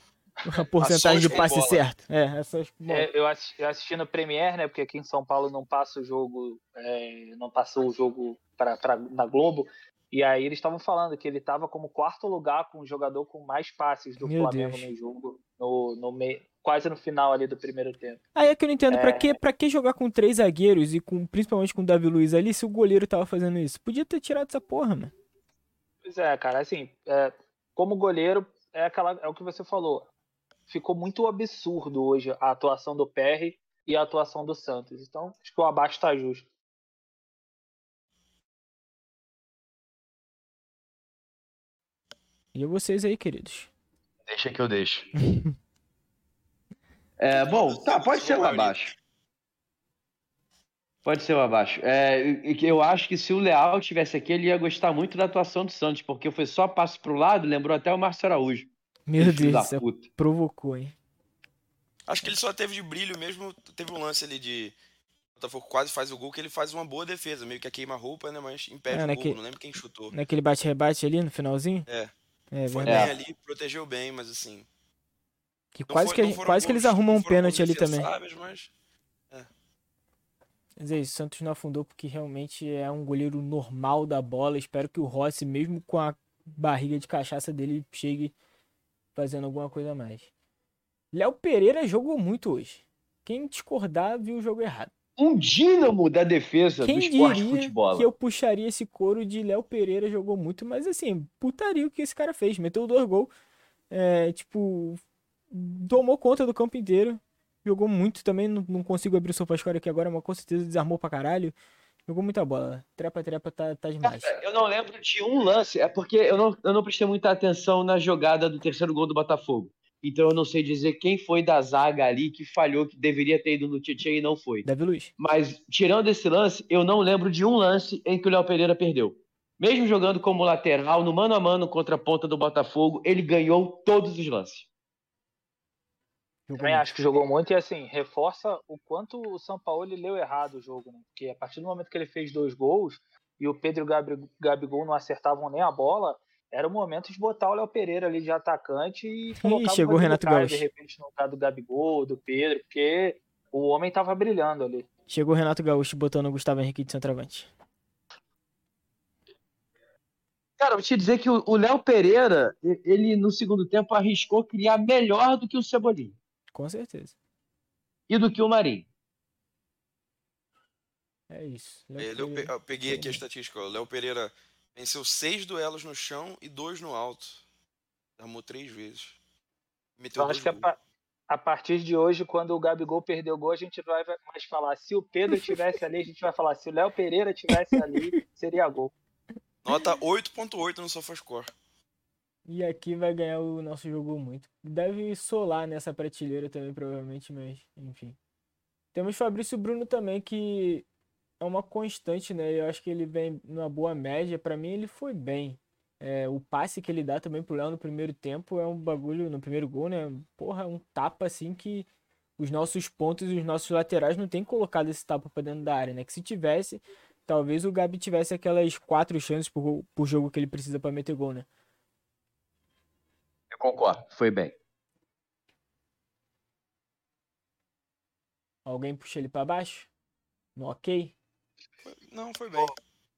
a porcentagem de passe bola. certo. É, essas. bom, É, eu, assisti, assisti no Premier, né? Porque aqui em São Paulo não passa o jogo, é, não passou o jogo pra, pra- na Globo. E aí eles estavam falando que ele estava como quarto lugar com o jogador com mais passes do Meu Flamengo Deus. no jogo, no, no meio, quase no final ali do primeiro tempo. Aí é que eu não entendo, pra, É. que, pra que jogar com três zagueiros e com principalmente com o Davi Luiz ali se o goleiro tava fazendo isso? Podia ter tirado essa porra, mano. Pois é, cara, assim, é, como goleiro, é, aquela, é o que você falou. Ficou muito absurdo hoje a atuação do PR e a atuação do Santos. Então, acho que o abaixo tá justo. E vocês aí, queridos? Deixa que eu deixo. É, bom, tá, pode ser o abaixo. Pode ser o abaixo. É, que eu acho que se o Leal tivesse aqui, ele ia gostar muito da atuação do Santos, porque foi só passo pro lado, lembrou até o Márcio Araújo. Meu Deus da do céu, puta. provocou, hein? Acho que ele só teve de brilho mesmo, teve um lance ali de Botafogo quase faz o gol, que ele faz uma boa defesa, meio que a queima-roupa, né? Mas impede é, o naquele, gol, não lembro quem chutou. Naquele bate-rebate ali no finalzinho? É. é foi bem ali, protegeu bem, mas assim. Que quase, foi, que, quase gols, que eles arrumam um pênalti ali também. Mas, é. mas é isso, o Santos não afundou porque realmente é um goleiro normal da bola. Espero que o Rossi, mesmo com a barriga de cachaça dele, chegue fazendo alguma coisa a mais. Léo Pereira jogou muito hoje. Quem discordar viu o jogo errado um dínamo da defesa Quem do esporte diria futebol. que eu puxaria esse couro de Léo Pereira jogou muito, mas assim, putaria o que esse cara fez. Meteu dois gols, é, tipo, tomou conta do campo inteiro. Jogou muito também, não, não consigo abrir o SofaScore aqui agora, mas com certeza desarmou pra caralho. Jogou muita bola. Trepa-trepa tá, tá demais. Eu não lembro de um lance, é porque eu não, eu não prestei muita atenção na jogada do terceiro gol do Botafogo. Então eu não sei dizer quem foi da zaga ali que falhou, que deveria ter ido no Tietchan e não foi. Davi Luiz. Mas, tirando esse lance, eu não lembro de um lance em que o Léo Pereira perdeu. Mesmo jogando como lateral, no mano a mano contra a ponta do Botafogo, ele ganhou todos os lances. Eu também acho que jogou muito e assim, reforça o quanto o São Paulo leu errado o jogo, né? Porque a partir do momento que ele fez dois gols e o Pedro e o Gabigol não acertavam nem a bola, era o momento de botar o Léo Pereira ali de atacante e colocar Ih, chegou o Renato Gaúcho. de repente no lugar do Gabigol, do Pedro, porque o homem tava brilhando ali. Chegou o Renato Gaúcho botando o Gustavo Henrique de centroavante. Cara, vou te dizer que o Léo Pereira, ele no segundo tempo arriscou criar melhor do que o Cebolinha. Com certeza. E do que o Marinho. É isso. Léo eu peguei aqui a estatística. O Léo Pereira Venceu seis duelos no chão e dois no alto. Armou três vezes. Meteu Eu acho que a, a, partir de hoje, quando o Gabigol perdeu o gol, a gente vai mais falar. Se o Pedro estivesse ali, a gente vai falar. Se o Léo Pereira estivesse ali, seria gol. Nota 8.8 no SofaScore. E aqui vai ganhar o nosso jogo muito. Deve solar nessa prateleira também, provavelmente, mas enfim. Temos Fabrício Bruno também, que é uma constante, né? Eu acho que ele vem numa boa média. Para mim, ele foi bem. É, o passe que ele dá também pro Léo no primeiro tempo é um bagulho, no primeiro gol, né? Porra, um tapa assim que os nossos pontos e os nossos laterais não tem colocado esse tapa pra dentro da área, né? Que se tivesse, talvez o Gabi tivesse aquelas quatro chances por, por jogo que ele precisa para meter gol, né? Eu concordo, foi bem. Alguém puxa ele para baixo? No ok? Não, foi bem.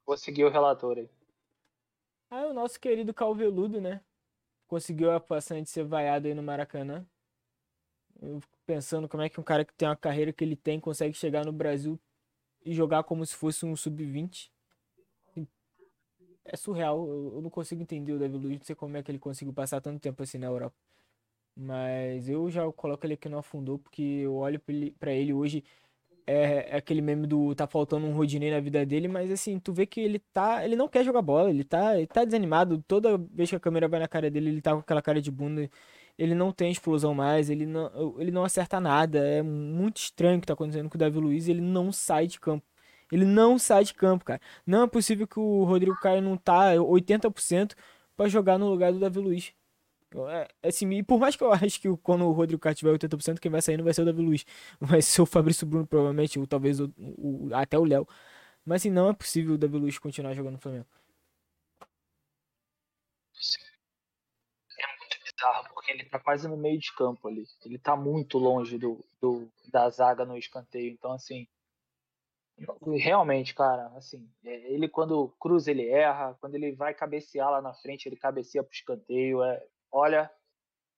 Vou seguir o relator aí. Ah, o nosso querido Calveludo, né? Conseguiu a passagem de ser vaiado aí no Maracanã. Eu fico pensando como é que um cara que tem uma carreira que ele tem consegue chegar no Brasil e jogar como se fosse um sub-20. É surreal. Eu não consigo entender o David Luiz. Não sei como é que ele conseguiu passar tanto tempo assim na Europa. Mas eu já coloco ele aqui no afundou porque eu olho para ele hoje é, é, aquele meme do tá faltando um Rodinei na vida dele, mas assim, tu vê que ele tá. Ele não quer jogar bola, ele tá, ele tá desanimado. Toda vez que a câmera vai na cara dele, ele tá com aquela cara de bunda. Ele não tem explosão mais, ele não, ele não acerta nada. É muito estranho o que tá acontecendo com o Davi Luiz, ele não sai de campo. Ele não sai de campo, cara. Não é possível que o Rodrigo Caio não tá 80% para jogar no lugar do Davi Luiz. É, assim, e por mais que eu acho que quando o Rodrigo Caio tiver 80%, quem vai sair não vai ser o Davi Luiz. Vai ser o Fabrício Bruno, provavelmente, ou talvez o, o até o Léo. Mas assim, não é possível o Davi Luiz continuar jogando no Flamengo. É muito bizarro, porque ele tá quase no meio de campo ali. Ele tá muito longe do, do da zaga no escanteio. Então, assim, realmente, cara, assim, é, ele quando cruza ele erra, quando ele vai cabecear lá na frente, ele cabeceia pro escanteio, é, Olha,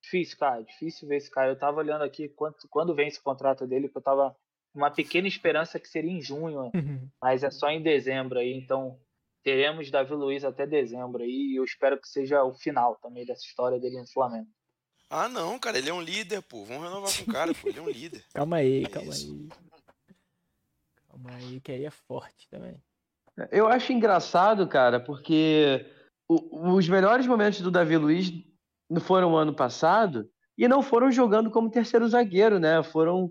difícil, cara, difícil ver esse cara. Eu tava olhando aqui quanto, quando vem esse contrato dele, que eu tava uma pequena esperança que seria em junho, uhum. mas é só em dezembro aí, então teremos Davi Luiz até dezembro aí, e eu espero que seja o final também dessa história dele no Flamengo. Ah, não, cara, ele é um líder, pô. Vamos renovar com o cara, pô. Ele é um líder. calma aí, é calma isso. aí. Calma aí, que aí é forte também. Eu acho engraçado, cara, porque os melhores momentos do Davi Luiz foram ano passado e não foram jogando como terceiro zagueiro, né? Foram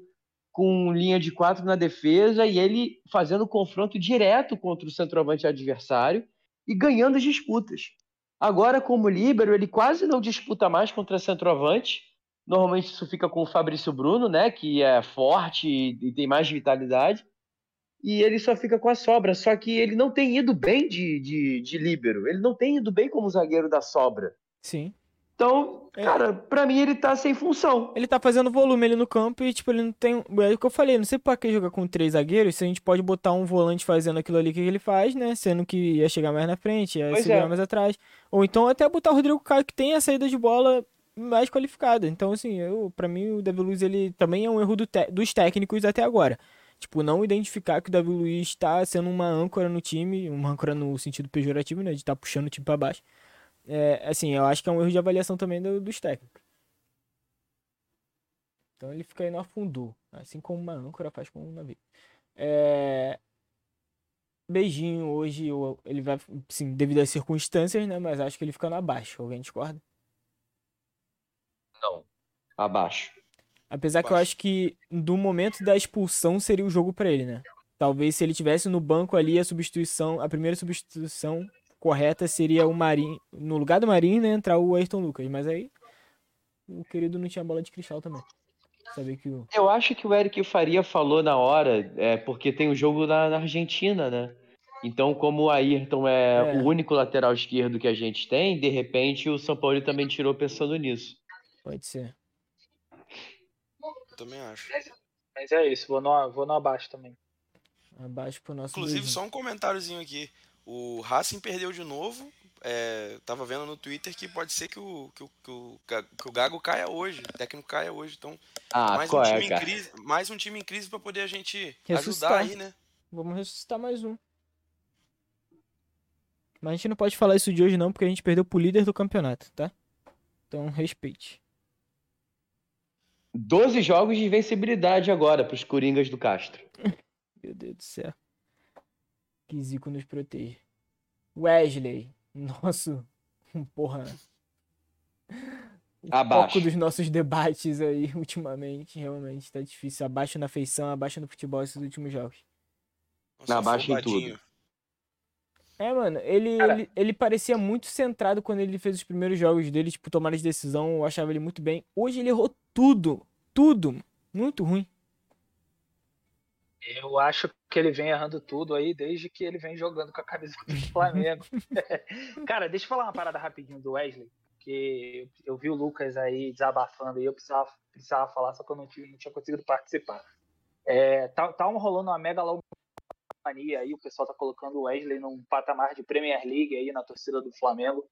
com linha de quatro na defesa e ele fazendo confronto direto contra o centroavante adversário e ganhando as disputas. Agora, como líbero, ele quase não disputa mais contra centroavante. Normalmente isso fica com o Fabrício Bruno, né? Que é forte e tem mais vitalidade. e ele só fica com a sobra. Só que ele não tem ido bem de, de, de líbero, ele não tem ido bem como zagueiro da sobra. Sim. Então, é. cara, pra mim ele tá sem função. Ele tá fazendo volume ali no campo e, tipo, ele não tem. É o que eu falei, não sei pra que jogar com três zagueiros se a gente pode botar um volante fazendo aquilo ali que ele faz, né? Sendo que ia chegar mais na frente, ia pois segurar é. mais atrás. Ou então até botar o Rodrigo Caio que tem a saída de bola mais qualificada. Então, assim, eu, pra mim o Davi Luiz ele também é um erro do dos técnicos até agora. Tipo, não identificar que o Davi Luiz tá sendo uma âncora no time, uma âncora no sentido pejorativo, né? De estar tá puxando o time pra baixo. É, assim, eu acho que é um erro de avaliação também do, dos técnicos. Então ele fica aí no afundou, assim como uma âncora faz com um navio. É... Beijinho hoje, ele vai, sim, devido às circunstâncias, né? Mas acho que ele fica no abaixo. Alguém discorda? Não, abaixo. Apesar abaixo. que eu acho que do momento da expulsão seria o jogo para ele, né? Talvez se ele tivesse no banco ali a substituição, a primeira substituição correta seria o Marinho, no lugar do Marinho, né, entrar o Ayrton Lucas, mas aí o querido não tinha bola de cristal também. Saber que o... Eu acho que o Eric Faria falou na hora, é porque tem o um jogo na, na, Argentina, né? Então, como o Ayrton é, é, o único lateral esquerdo que a gente tem, de repente o São Paulo também tirou pensando nisso. Pode ser. Eu também acho. Mas é isso, vou no, vou no abaixo também. Abaixo pro nosso. Inclusive, só um comentáriozinho aqui. O Racing perdeu de novo. É, tava vendo no Twitter que pode ser que o, que o, que o, que o Gago caia hoje, o técnico caia hoje. Então, ah, mais, um é, time em crise, mais um time em crise para poder a gente ressuscitar. ajudar aí, né? Vamos ressuscitar mais um. Mas a gente não pode falar isso de hoje não, porque a gente perdeu pro líder do campeonato, tá? Então, respeite. 12 jogos de invencibilidade agora pros Coringas do Castro. Meu Deus do céu. Que Zico nos proteja. Wesley, nosso. Porra. Abaixo. pouco dos nossos debates aí ultimamente. Realmente tá difícil. Abaixo na feição, abaixo no futebol esses últimos jogos. Nossa, abaixo em tudo. É, mano, ele, ele, ele, parecia muito centrado quando ele fez os primeiros jogos dele, tipo, tomar de decisão, eu achava ele muito bem. Hoje ele errou tudo, tudo, muito ruim. Eu acho que ele vem errando tudo aí desde que ele vem jogando com a camisa do Flamengo. Cara, deixa eu falar uma parada rapidinho do Wesley, que eu vi o Lucas aí desabafando e eu precisava, precisava falar, só que eu não tinha, não tinha conseguido participar. É, tá, tá rolando uma mega mania aí, o pessoal tá colocando o Wesley num patamar de Premier League aí na torcida do Flamengo.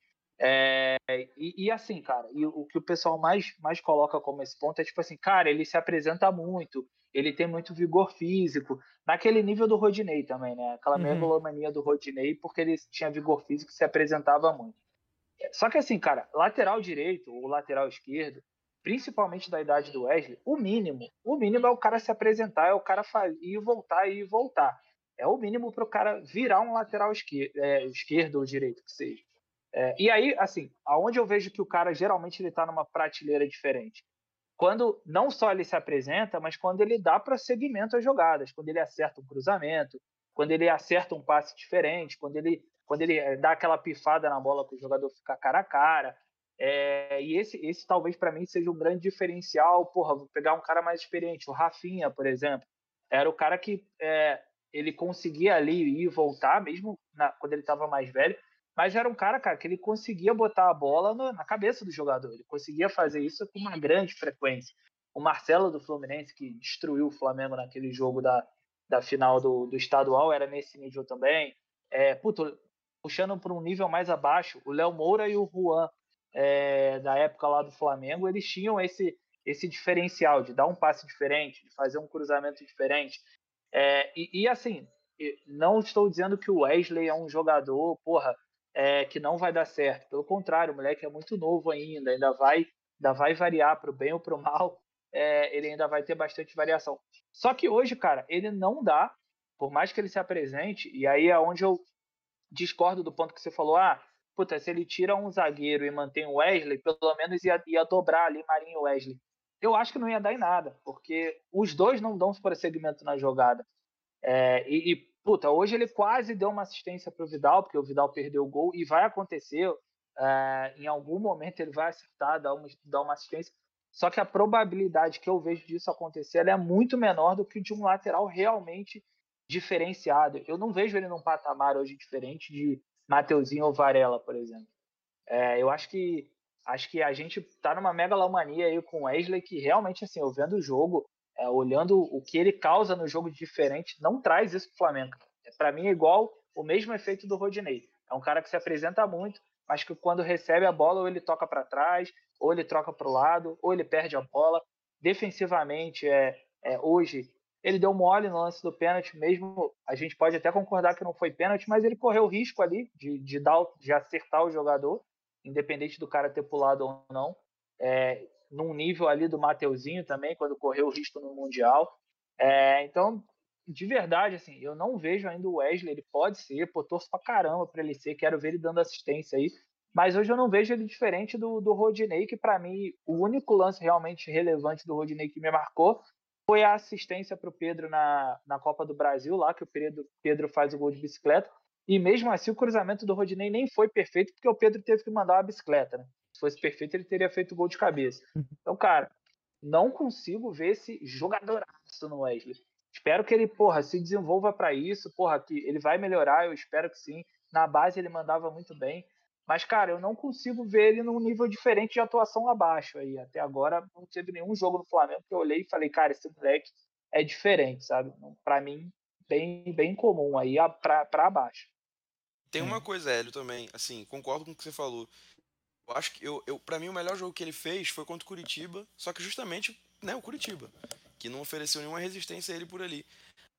É, e, e, assim, cara, e o que o pessoal mais, mais coloca como esse ponto é tipo assim, cara, ele se apresenta muito, ele tem muito vigor físico, naquele nível do Rodinei também, né? Aquela uhum. megalomania do Rodinei, porque ele tinha vigor físico e se apresentava muito. Só que assim, cara, lateral direito ou lateral esquerdo, principalmente da idade do Wesley, o mínimo, o mínimo é o cara se apresentar, é o cara ir voltar e voltar. É o mínimo para o cara virar um lateral esquerdo, é, esquerdo ou direito que seja. É, e aí, assim, aonde eu vejo que o cara geralmente ele está numa prateleira diferente? Quando não só ele se apresenta, mas quando ele dá prosseguimento às jogadas, quando ele acerta um cruzamento, quando ele acerta um passe diferente, quando ele, quando ele eh, dá aquela pifada na bola para o jogador ficar cara a cara. É, e esse, esse talvez para mim seja um grande diferencial. Porra, vou pegar um cara mais experiente, o Rafinha, por exemplo. Era o cara que é, ele conseguia ali ir e voltar, mesmo na, quando ele estava mais velho, mas era um cara, cara, que ele conseguia botar a bola no, na cabeça do jogador. Ele conseguia fazer isso com uma grande frequência. O Marcelo do Fluminense, que destruiu o Flamengo naquele jogo da, da final do, do estadual, era nesse nível também. É, puto, puxando para um nível mais abaixo, o Léo Moura e o Juan, é, da época lá do Flamengo, eles tinham esse, esse diferencial de dar um passe diferente, de fazer um cruzamento diferente. É, e, e, assim, não estou dizendo que o Wesley é um jogador, porra, é, que não vai dar certo. Pelo contrário, o moleque é muito novo ainda, ainda vai, ainda vai variar para o bem ou para o mal. É, ele ainda vai ter bastante variação. Só que hoje, cara, ele não dá, por mais que ele se apresente, e aí é onde eu discordo do ponto que você falou, ah, puta, se ele tira um zagueiro e mantém o Wesley, pelo menos ia, ia dobrar ali Marinho e Wesley. Eu acho que não ia dar em nada, porque os dois não dão prosseguimento na jogada. É, e, e puta, hoje ele quase deu uma assistência para o Vidal, porque o Vidal perdeu o gol, e vai acontecer, é, em algum momento ele vai acertar, dar uma, dar uma assistência, só que a probabilidade que eu vejo disso acontecer é muito menor do que de um lateral realmente diferenciado. Eu não vejo ele num patamar hoje diferente de Mateuzinho ou Varela, por exemplo. É, eu acho que acho que a gente tá numa megalomania aí com o Wesley que realmente, assim, eu vendo o jogo, é, olhando o que ele causa no jogo de diferente, não traz isso pro Flamengo. É, para mim é igual o mesmo efeito do Rodinei. É um cara que se apresenta muito, mas que quando recebe a bola, ou ele toca para trás, ou ele troca para o lado, ou ele perde a bola. Defensivamente, é, é, hoje, ele deu mole no lance do pênalti, mesmo a gente pode até concordar que não foi pênalti, mas ele correu o risco ali de, de, dar, de acertar o jogador, independente do cara ter pulado ou não. É, num nível ali do Mateuzinho também, quando correu o risco no Mundial. É, então, de verdade, assim, eu não vejo ainda o Wesley, ele pode ser, pô, torço pra caramba pra ele ser, quero ver ele dando assistência aí, mas hoje eu não vejo ele diferente do, do Rodinei, que para mim, o único lance realmente relevante do Rodinei que me marcou foi a assistência para o Pedro na, na Copa do Brasil, lá que o Pedro, Pedro faz o gol de bicicleta, e mesmo assim o cruzamento do Rodinei nem foi perfeito, porque o Pedro teve que mandar uma bicicleta, né? Se fosse perfeito, ele teria feito o gol de cabeça. Uhum. Então, cara, não consigo ver esse jogadoraço no Wesley. Espero que ele, porra, se desenvolva para isso, porra, que ele vai melhorar, eu espero que sim. Na base ele mandava muito bem. Mas, cara, eu não consigo ver ele num nível diferente de atuação abaixo aí. Até agora não teve nenhum jogo no Flamengo que eu olhei e falei, cara, esse moleque é diferente, sabe? Para mim, bem, bem comum aí para abaixo. Tem uma coisa, Hélio, também, assim, concordo com o que você falou. Eu acho que eu, eu para mim o melhor jogo que ele fez foi contra o Curitiba, só que justamente, né, o Curitiba que não ofereceu nenhuma resistência a ele por ali.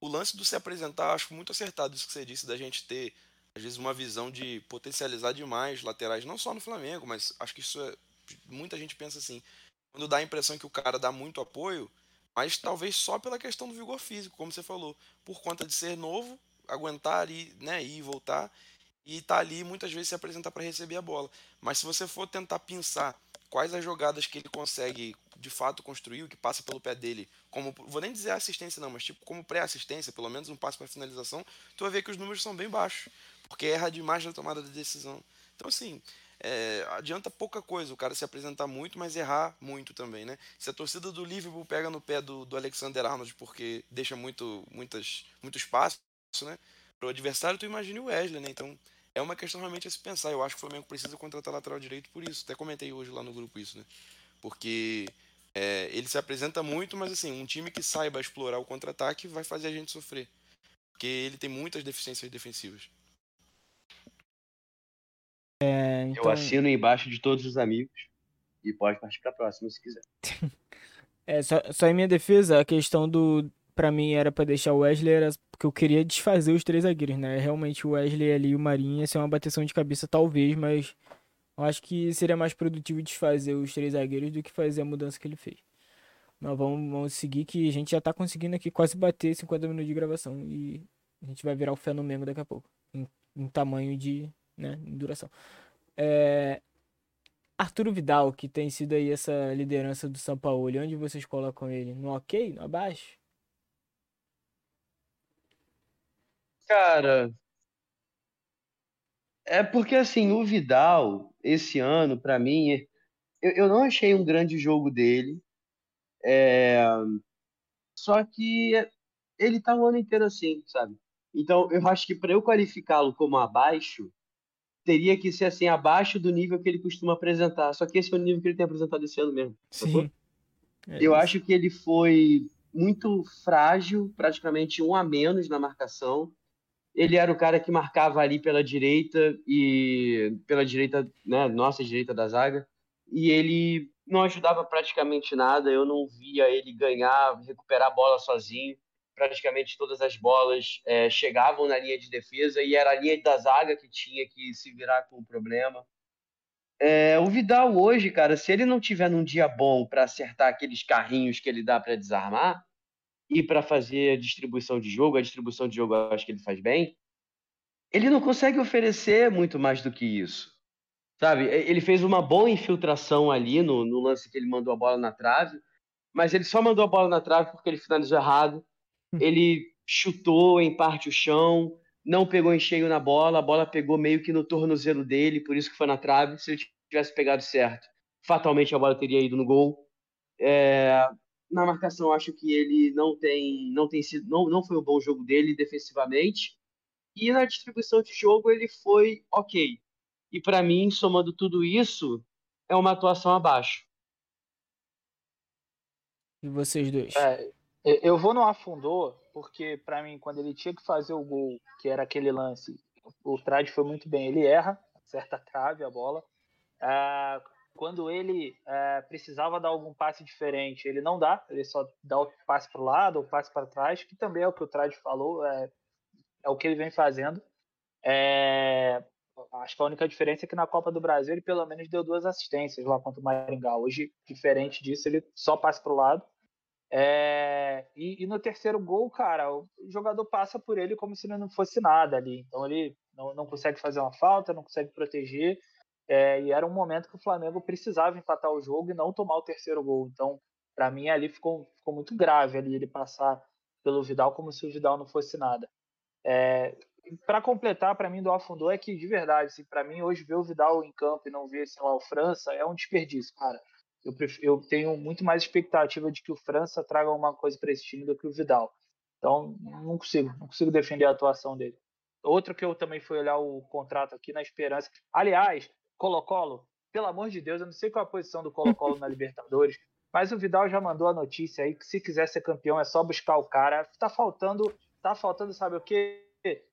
O lance do se apresentar, acho muito acertado isso que você disse, da gente ter, às vezes, uma visão de potencializar demais laterais, não só no Flamengo, mas acho que isso é. Muita gente pensa assim. Quando dá a impressão que o cara dá muito apoio, mas talvez só pela questão do vigor físico, como você falou, por conta de ser novo, aguentar ali, né, ir e voltar, e tá ali muitas vezes se apresentar para receber a bola. Mas se você for tentar pensar quais as jogadas que ele consegue de fato construir, o que passa pelo pé dele, como vou nem dizer assistência não, mas tipo como pré-assistência, pelo menos um passo para finalização, tu vai ver que os números são bem baixos, porque erra demais na tomada de decisão. Então assim, é, adianta pouca coisa o cara se apresentar muito, mas errar muito também, né? Se a torcida do Liverpool pega no pé do, do Alexander Arnold porque deixa muito, muitas, muito espaço, né? Pro adversário, tu imagina o Wesley, né? Então é uma questão realmente a se pensar. Eu acho que o Flamengo precisa contratar lateral direito por isso. Até comentei hoje lá no grupo isso, né? Porque é, ele se apresenta muito, mas assim, um time que saiba explorar o contra-ataque vai fazer a gente sofrer. Porque ele tem muitas deficiências defensivas. É, então... Eu assino embaixo de todos os amigos e pode partir para a próxima se quiser. é, só, só em minha defesa, a questão do, para mim era para deixar o Wesley era porque eu queria desfazer os três zagueiros, né? Realmente o Wesley ali e o Marinho ia ser uma bateção de cabeça talvez, mas eu acho que seria mais produtivo desfazer os três zagueiros do que fazer a mudança que ele fez. Mas vamos, vamos seguir que a gente já tá conseguindo aqui quase bater 50 minutos de gravação e a gente vai virar o fenômeno daqui a pouco, em, em tamanho de, né, em duração. É... Arturo Vidal, que tem sido aí essa liderança do São Paulo, onde vocês colocam ele? No ok? No abaixo? Cara, é porque assim, o Vidal, esse ano, para mim, eu, eu não achei um grande jogo dele. É... Só que ele tá o ano inteiro assim, sabe? Então, eu acho que para eu qualificá-lo como abaixo, teria que ser assim, abaixo do nível que ele costuma apresentar. Só que esse é o nível que ele tem apresentado esse ano mesmo. Sim. É eu acho que ele foi muito frágil, praticamente um a menos na marcação ele era o cara que marcava ali pela direita e pela direita, né, nossa direita da zaga, e ele não ajudava praticamente nada, eu não via ele ganhar, recuperar a bola sozinho. Praticamente todas as bolas é, chegavam na linha de defesa e era a linha da zaga que tinha que se virar com o problema. É, o Vidal hoje, cara, se ele não tiver num dia bom para acertar aqueles carrinhos que ele dá para desarmar, e para fazer a distribuição de jogo, a distribuição de jogo eu acho que ele faz bem, ele não consegue oferecer muito mais do que isso. Sabe? Ele fez uma boa infiltração ali no, no lance que ele mandou a bola na trave, mas ele só mandou a bola na trave porque ele finalizou errado. Ele chutou em parte o chão, não pegou em cheio na bola, a bola pegou meio que no tornozelo dele, por isso que foi na trave. Se ele tivesse pegado certo, fatalmente a bola teria ido no gol. É, na marcação acho que ele não tem não tem sido não, não foi um bom jogo dele defensivamente. E na distribuição de jogo ele foi ok. E para mim somando tudo isso é uma atuação abaixo. E vocês dois? É, eu vou no afundou porque para mim quando ele tinha que fazer o gol que era aquele lance o Trade foi muito bem ele erra acerta a trave a bola. Ah, quando ele é, precisava dar algum passe diferente, ele não dá, ele só dá o passe para o lado ou passe para trás, que também é o que o Trade falou, é, é, o que ele vem fazendo. É, acho que a única diferença é que na Copa do Brasil ele pelo menos deu duas assistências lá contra o Maringá. Hoje, diferente disso, ele só passa para o lado. É, e, e, no terceiro gol, cara, o jogador passa por ele como se não fosse nada ali. Então ele não, não consegue fazer uma falta, não consegue proteger. É, e era um momento que o Flamengo precisava empatar o jogo e não tomar o terceiro gol. Então, para mim, ali ficou, ficou muito grave ali ele passar pelo Vidal como se o Vidal não fosse nada. É, para completar, para mim, do Afundou é que, de verdade, assim, para mim, hoje ver o Vidal em campo e não ver, sei lá, o França é um desperdício, cara. Eu, prefiro, eu tenho muito mais expectativa de que o França traga alguma coisa para esse time do que o Vidal. Então, não consigo, não consigo defender a atuação dele. Outro que eu também fui olhar o contrato aqui na esperança. Aliás, Colo-Colo, pelo amor de Deus, eu não sei qual é a posição do Colo-Colo na Libertadores, mas o Vidal já mandou a notícia aí que se quiser ser campeão é só buscar o cara. Tá faltando, tá faltando, sabe o quê?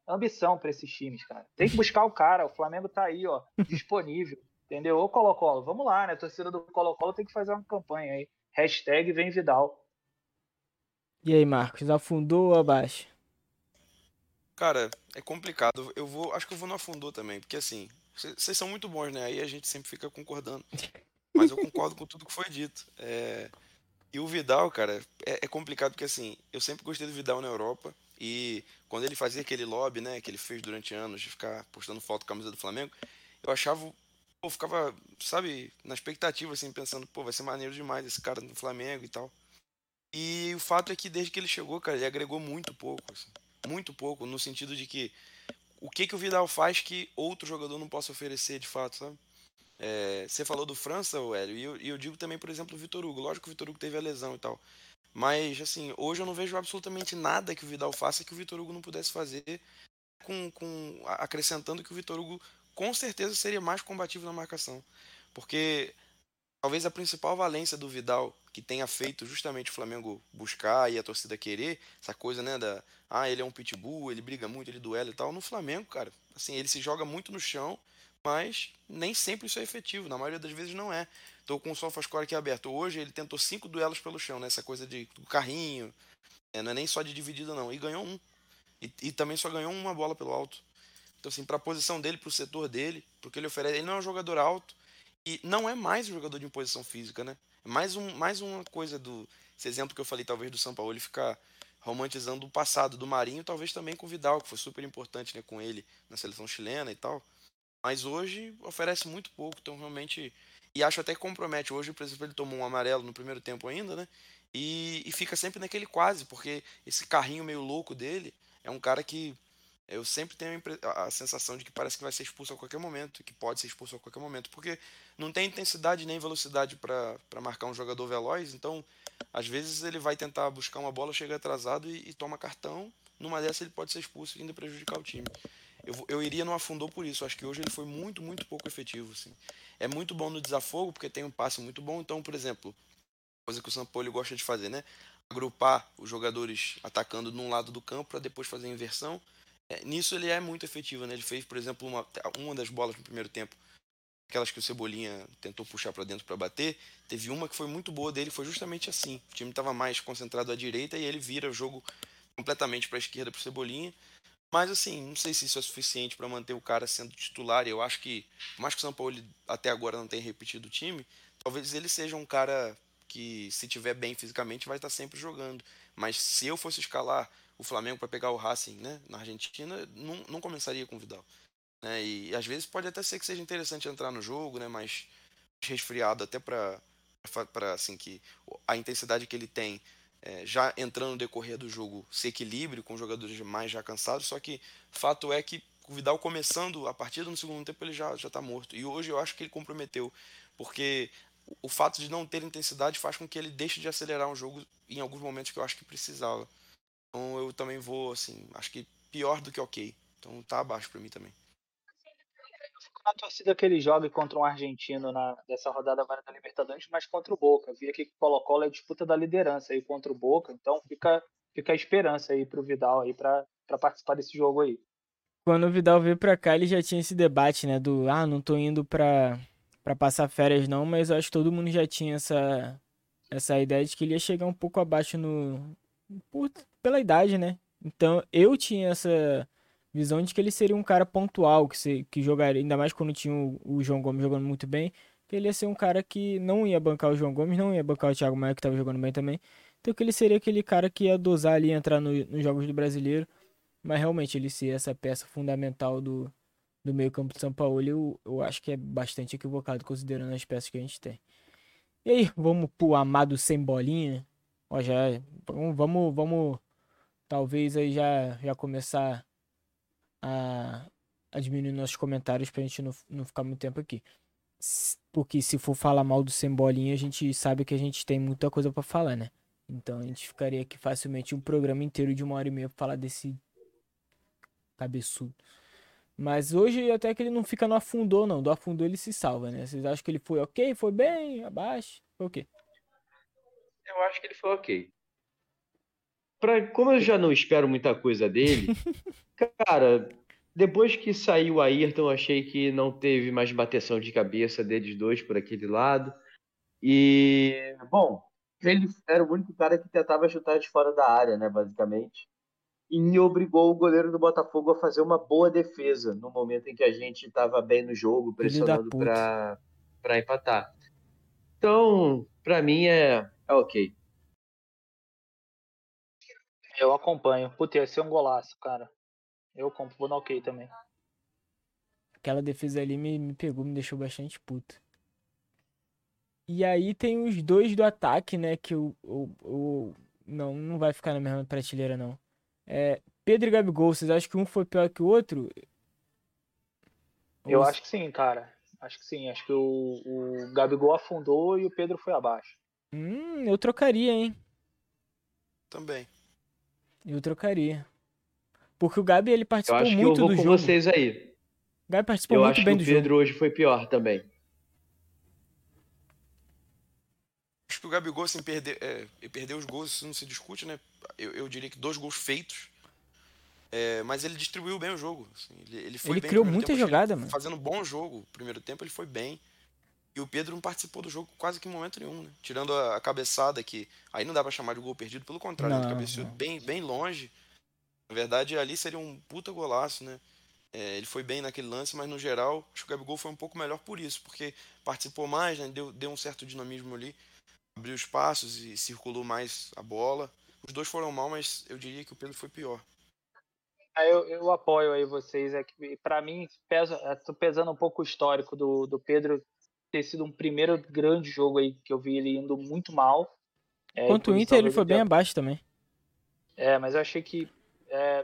Ambição para esses times, cara. Tem que buscar o cara. O Flamengo tá aí, ó, disponível. Entendeu? Ô Colo-Colo, vamos lá, né? A torcida do Colo-Colo tem que fazer uma campanha aí. Hashtag vem Vidal. E aí, Marcos, afundou ou abaixo? Cara, é complicado. Eu vou, acho que eu vou no afundou também, porque assim, vocês são muito bons, né? Aí a gente sempre fica concordando. Mas eu concordo com tudo que foi dito. É... E o Vidal, cara, é, é, complicado porque assim, eu sempre gostei do Vidal na Europa. E quando ele fazia aquele lobby, né, que ele fez durante anos de ficar postando foto com a camisa do Flamengo, eu achava. Pô, ficava, sabe, na expectativa, assim, pensando, pô, vai ser maneiro demais esse cara no Flamengo e tal. E o fato é que desde que ele chegou, cara, ele agregou muito pouco, assim, muito pouco, no sentido de que o que, que o Vidal faz que outro jogador não possa oferecer de fato, sabe? É, você falou do França, Hélio, e eu, e eu digo também, por exemplo, o Vitor Hugo. Lógico que o Vitor Hugo teve a lesão e tal. Mas, assim, hoje eu não vejo absolutamente nada que o Vidal faça que o Vitor Hugo não pudesse fazer, com, com acrescentando que o Vitor Hugo com certeza seria mais combativo na marcação. Porque talvez a principal valência do Vidal que tenha feito justamente o Flamengo buscar e a torcida querer, essa coisa, né, da, ah, ele é um pitbull, ele briga muito, ele duela e tal, no Flamengo, cara, assim, ele se joga muito no chão, mas nem sempre isso é efetivo, na maioria das vezes não é. Tô com o SofaScore aqui aberto. Hoje ele tentou cinco duelos pelo chão, né, essa coisa de do carrinho, é, não é nem só de dividida não, e ganhou um. E, e também só ganhou uma bola pelo alto. Então, assim, para a posição dele, para o setor dele, porque ele oferece, ele não é um jogador alto e não é mais um jogador de imposição física, né? Mais, um, mais uma coisa do. Esse exemplo que eu falei, talvez, do São Paulo, ele ficar romantizando o passado do Marinho, talvez também com o Vidal, que foi super importante né, com ele na seleção chilena e tal. Mas hoje oferece muito pouco, então realmente. E acho até que compromete. Hoje, por exemplo, ele tomou um amarelo no primeiro tempo ainda, né? E, e fica sempre naquele quase, porque esse carrinho meio louco dele é um cara que eu sempre tenho a sensação de que parece que vai ser expulso a qualquer momento, que pode ser expulso a qualquer momento, porque não tem intensidade nem velocidade para marcar um jogador veloz, então às vezes ele vai tentar buscar uma bola, chega atrasado e, e toma cartão, numa dessas ele pode ser expulso e ainda prejudicar o time. Eu, eu iria no afundou por isso, acho que hoje ele foi muito, muito pouco efetivo. Assim. É muito bom no desafogo, porque tem um passe muito bom, então, por exemplo, coisa que o São Paulo gosta de fazer, né? Agrupar os jogadores atacando num lado do campo para depois fazer a inversão é, nisso ele é muito efetivo, né? Ele fez, por exemplo, uma, uma das bolas no primeiro tempo, aquelas que o Cebolinha tentou puxar para dentro para bater, teve uma que foi muito boa dele, foi justamente assim. O time estava mais concentrado à direita e ele vira o jogo completamente para a esquerda para o Cebolinha. Mas assim, não sei se isso é suficiente para manter o cara sendo titular. Eu acho que, mais que o São Paulo até agora não tenha repetido o time, talvez ele seja um cara que, se tiver bem fisicamente, vai estar sempre jogando. Mas se eu fosse escalar o Flamengo para pegar o Racing né, na Argentina, não, não começaria com o Vidal. Né? E, e, às vezes pode até ser que seja interessante entrar no jogo, né, mais resfriado até para assim que a intensidade que ele tem é, já entrando no decorrer do jogo se equilibre com jogadores mais já cansados. Só que fato é que o Vidal começando a partida no segundo tempo ele já já está morto. E hoje eu acho que ele comprometeu, porque o fato de não ter intensidade faz com que ele deixe de acelerar um jogo em alguns momentos que eu acho que precisava. Então eu também vou, assim, acho que pior do que ok. Então tá abaixo para mim também. Na torcida que ele joga contra um argentino na, dessa rodada agora da Libertadores, mas contra o Boca. Vi aqui que o Colo-Colo é disputa da liderança aí contra o Boca, então fica, fica a esperança aí pro Vidal aí para participar desse jogo aí. Quando o Vidal veio pra cá, ele já tinha esse debate, né? Do ah, não tô indo pra, pra passar férias, não, mas eu acho que todo mundo já tinha essa, essa ideia de que ele ia chegar um pouco abaixo no. Por, pela idade, né? Então eu tinha essa visão de que ele seria um cara pontual, que, se, que jogaria, ainda mais quando tinha o, o, João Gomes jogando muito bem, que ele ia ser um cara que não ia bancar o João Gomes, não ia bancar o Thiago Maia, que estava jogando bem também. Então que ele seria aquele cara que ia dosar ali, entrar no, nos jogos do brasileiro mas realmente ele ser essa peça fundamental do, do meio campo de São Paulo, eu, eu acho que é bastante equivocado considerando as peças que a gente tem. E aí, vamos pro amado sem bolinha? Ó, já, vamos, vamos, vamos talvez aí já, já começar a, a diminuir nossos comentários pra gente não, não ficar muito tempo aqui. Porque se for falar mal do sem bolinha, a gente sabe que a gente tem muita coisa para falar, né? Então a gente ficaria aqui facilmente um programa inteiro de uma hora e meia pra falar desse cabeçudo. Mas hoje até que ele não fica no afundou, não. Do afundou ele se salva, né? Vocês acham que ele foi ok? Foi bem? Abaixo? Foi o quê? Eu acho que ele foi ok. Pra, como eu já não espero muita coisa dele, cara, depois que saiu o Ayrton, achei que não teve mais bateção de cabeça deles dois por aquele lado. E, bom, ele era o único cara que tentava chutar de fora da área, né, basicamente e obrigou o goleiro do Botafogo a fazer uma boa defesa no momento em que a gente estava bem no jogo, pressionando para empatar. Então, para mim é, é ok. Eu acompanho. Puta, ia ser um golaço, cara. Eu compro, vou no ok também. Aquela defesa ali me, me pegou, me deixou bastante puto. E aí tem os dois do ataque, né? Que o, o, o não, não vai ficar na mesma prateleira, não. É, Pedro e Gabigol, vocês acham que um foi pior que o outro? Eu Ou... acho que sim, cara. Acho que sim. Acho que o, o Gabigol afundou e o Pedro foi abaixo. Hum, eu trocaria, hein? Também. Eu trocaria. Porque o Gabi ele participou muito do jogo. Eu acho que eu vou com jogo. vocês aí. O Gabi participou eu muito bem do jogo. Eu acho que o Pedro hoje foi pior também. Acho que o Gabigol, assim, perder, é, perder os gols, isso não se discute, né? Eu, eu diria que dois gols feitos. É, mas ele distribuiu bem o jogo. Assim, ele, ele, foi ele bem criou muita tempo, jogada, mano. Fazendo um bom jogo. Primeiro tempo ele foi bem. E o Pedro não participou do jogo quase que em momento nenhum, né? Tirando a, a cabeçada que. Aí não dá pra chamar de gol perdido, pelo contrário, não, ele cabeceou bem, bem longe. Na verdade, ali seria um puta golaço, né? É, ele foi bem naquele lance, mas no geral, acho que o Gabigol foi um pouco melhor por isso, porque participou mais, né? Deu, deu um certo dinamismo ali abriu espaços e circulou mais a bola. Os dois foram mal, mas eu diria que o Pedro foi pior. É, eu, eu apoio aí vocês. É que para mim pesa, é, tô pesando um pouco o histórico do, do Pedro ter sido um primeiro grande jogo aí que eu vi ele indo muito mal. É, Quanto o Inter ele foi bem abaixo também. É, mas eu achei que é,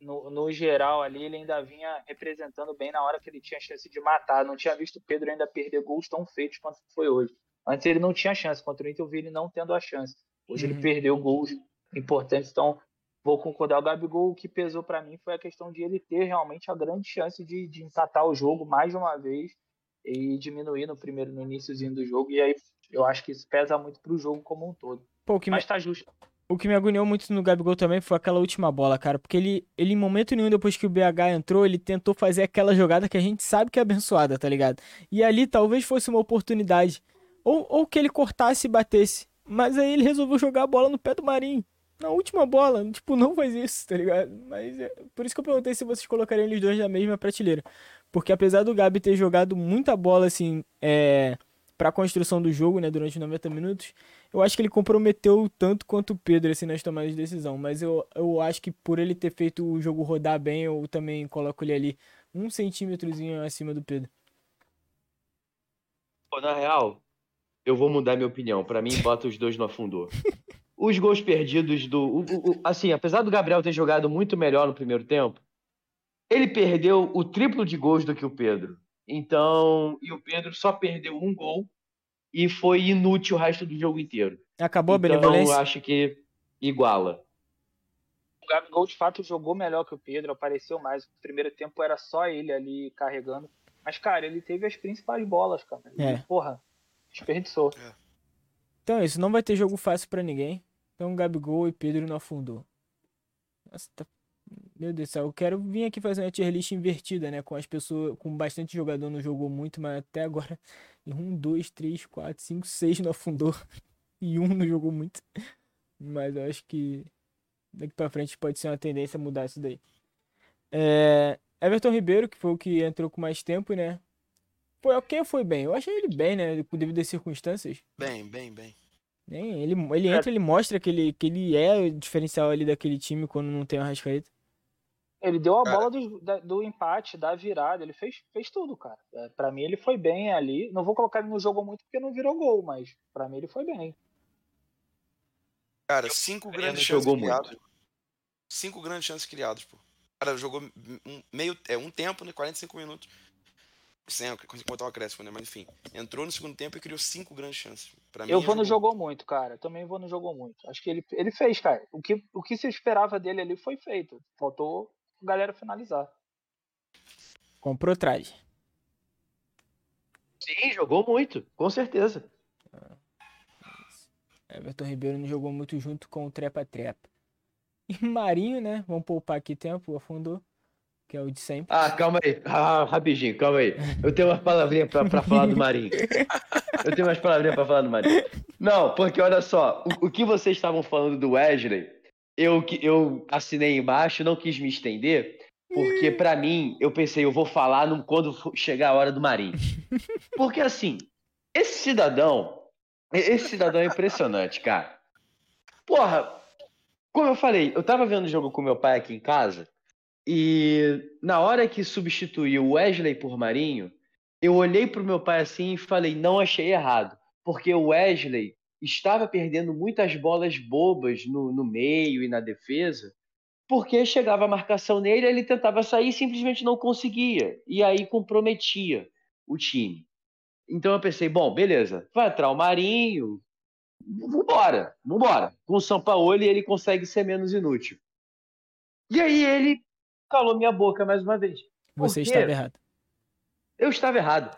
no, no geral ali ele ainda vinha representando bem na hora que ele tinha chance de matar. Não tinha visto o Pedro ainda perder gols tão feitos quanto foi hoje. Antes ele não tinha chance, contra o Inter eu vi ele não tendo a chance. Hoje uhum. ele perdeu gols importantes, então vou concordar. O Gabigol, o que pesou para mim foi a questão de ele ter realmente a grande chance de, de empatar o jogo mais de uma vez e diminuir no primeiro, no iníciozinho do jogo. E aí eu acho que isso pesa muito pro jogo como um todo. Pô, Mas me... tá justo. O que me agoniou muito no Gabigol também foi aquela última bola, cara. Porque ele, ele, em momento nenhum, depois que o BH entrou, ele tentou fazer aquela jogada que a gente sabe que é abençoada, tá ligado? E ali talvez fosse uma oportunidade ou, ou que ele cortasse e batesse. Mas aí ele resolveu jogar a bola no pé do Marinho. Na última bola. Tipo, não faz isso, tá ligado? Mas é, por isso que eu perguntei se vocês colocariam eles dois na mesma prateleira. Porque apesar do Gabi ter jogado muita bola, assim, é, pra construção do jogo, né, durante 90 minutos, eu acho que ele comprometeu tanto quanto o Pedro, assim, nas tomadas de decisão. Mas eu, eu acho que por ele ter feito o jogo rodar bem, eu também coloco ele ali um centímetrozinho acima do Pedro. Pô, na real, eu vou mudar minha opinião. Para mim, bota os dois no afundou. Os gols perdidos do. O, o, assim, apesar do Gabriel ter jogado muito melhor no primeiro tempo, ele perdeu o triplo de gols do que o Pedro. Então, e o Pedro só perdeu um gol e foi inútil o resto do jogo inteiro. Acabou a então, benevolência? eu acho que iguala. O Gabigol, de fato, jogou melhor que o Pedro, apareceu mais. No primeiro tempo era só ele ali carregando. Mas, cara, ele teve as principais bolas, cara. É. E, porra, desperdiçou. Então é isso, não vai ter jogo fácil pra ninguém. Então Gabigol e Pedro não afundou. Nossa, tá... Meu Deus do céu, eu quero vir aqui fazer uma tier list invertida, né? Com as pessoas, com bastante jogador não jogou muito, mas até agora um, dois, três, quatro, cinco, seis não afundou e um não jogou muito. Mas eu acho que daqui pra frente pode ser uma tendência a mudar isso daí. É... Everton Ribeiro, que foi o que entrou com mais tempo, né? Foi ok foi bem? Eu achei ele bem, né? Devido às circunstâncias. Bem, bem, bem. Ele, ele entra, ele mostra que ele, que ele é o diferencial ali daquele time quando não tem o Arrascaeta. Ele deu a Cara. bola do, da- do empate, da virada, ele fez, fez tudo, cara. É, pra mim ele foi bem ali. Não vou colocar ele no jogo muito porque não virou gol, mas pra mim ele foi bem. Cara, cinco Ele grandes jogou chances muito. criadas. Cinco grandes chances criadas, pô. O cara jogou um, meio, é, um tempo, né? 45 minutos. Sem contar o acréscimo, né? Mas enfim. Entrou no segundo tempo e criou cinco grandes chances. Pra mim, Eu vou no jogou- jogou muito, cara. Também vou no jogou muito. Acho que ele, ele fez, cara. O que, o que se esperava dele ali foi feito. Faltou a galera finalizar. Comprou traje. Sim, jogou muito, com certeza. Everton Ribeiro não jogou muito junto com o Trepa Trepa. E Marinho, né? Vamos poupar aqui tempo, afundou. Que é o de sempre. Ah, calma aí. Ah, rapidinho, calma aí. Eu tenho umas palavrinhas pra, pra falar do Marinho. Eu tenho umas palavrinhas pra falar do Marinho. Não, porque olha só, o, o que vocês estavam falando do Wesley, eu, eu assinei embaixo, não quis me estender, porque pra mim, eu pensei, eu vou falar quando chegar a hora do Marinho. Porque assim, esse cidadão, esse cidadão é impressionante, cara. Porra, como eu falei, eu tava vendo o jogo com meu pai aqui em casa, e na hora que substituiu o Wesley por Marinho, eu olhei pro meu pai assim e falei, não achei errado. Porque o Wesley estava perdendo muitas bolas bobas no, no meio e na defesa, porque chegava a marcação nele, ele tentava sair e simplesmente não conseguia. E aí comprometia o time. Então eu pensei, bom, beleza, vai entrar o Marinho, vambora, vambora. Com o Sampaoli ele consegue ser menos inútil. E aí ele calou minha boca mais uma vez. Você estava errado. Eu estava errado.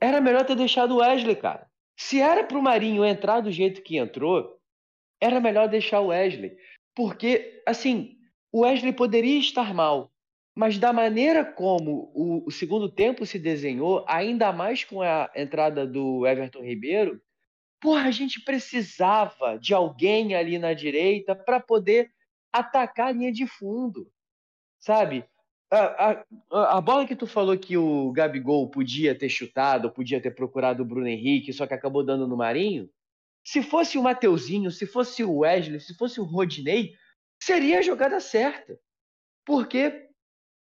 Era melhor ter deixado o Wesley, cara. Se era pro Marinho entrar do jeito que entrou, era melhor deixar o Wesley. Porque, assim, o Wesley poderia estar mal, mas da maneira como o, o segundo tempo se desenhou, ainda mais com a entrada do Everton Ribeiro, porra, a gente precisava de alguém ali na direita para poder atacar a linha de fundo, sabe? A, a, a bola que tu falou que o Gabigol podia ter chutado, podia ter procurado o Bruno Henrique, só que acabou dando no Marinho. Se fosse o Mateuzinho, se fosse o Wesley, se fosse o Rodinei, seria a jogada certa. Porque,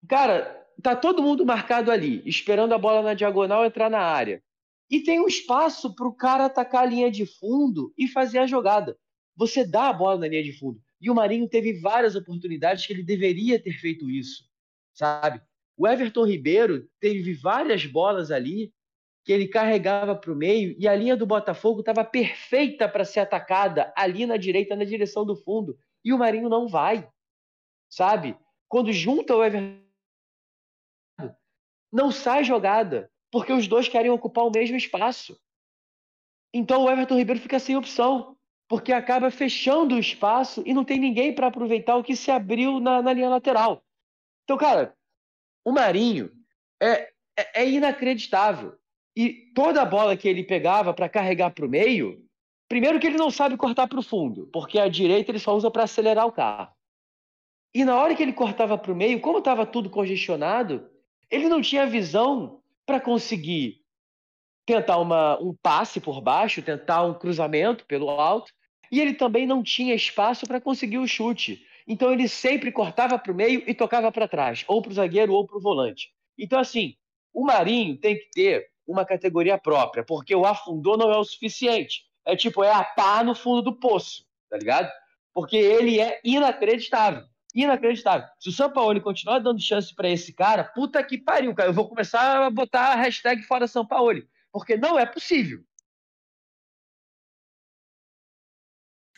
cara, tá todo mundo marcado ali, esperando a bola na diagonal entrar na área. E tem um espaço pro cara atacar a linha de fundo e fazer a jogada. Você dá a bola na linha de fundo. E o Marinho teve várias oportunidades que ele deveria ter feito isso sabe? O Everton Ribeiro teve várias bolas ali que ele carregava para o meio e a linha do Botafogo estava perfeita para ser atacada ali na direita, na direção do fundo. E o Marinho não vai, sabe? Quando junta o Everton, não sai jogada, porque os dois querem ocupar o mesmo espaço. Então o Everton Ribeiro fica sem opção, porque acaba fechando o espaço e não tem ninguém para aproveitar o que se abriu na, na linha lateral. Então, cara, o Marinho é, é, é inacreditável. E toda a bola que ele pegava para carregar para o meio, primeiro que ele não sabe cortar para o fundo, porque a direita ele só usa para acelerar o carro. E na hora que ele cortava para o meio, como estava tudo congestionado, ele não tinha visão para conseguir tentar uma, um passe por baixo, tentar um cruzamento pelo alto, e ele também não tinha espaço para conseguir o chute. Então ele sempre cortava para o meio e tocava para trás, ou para o zagueiro ou para o volante. Então, assim, o Marinho tem que ter uma categoria própria, porque o afundou não é o suficiente. É tipo, é a pá no fundo do poço, tá ligado? Porque ele é inacreditável. Inacreditável. Se o São Paulo continuar dando chance para esse cara, puta que pariu, cara. Eu vou começar a botar a hashtag fora São Paulo. Porque não é possível.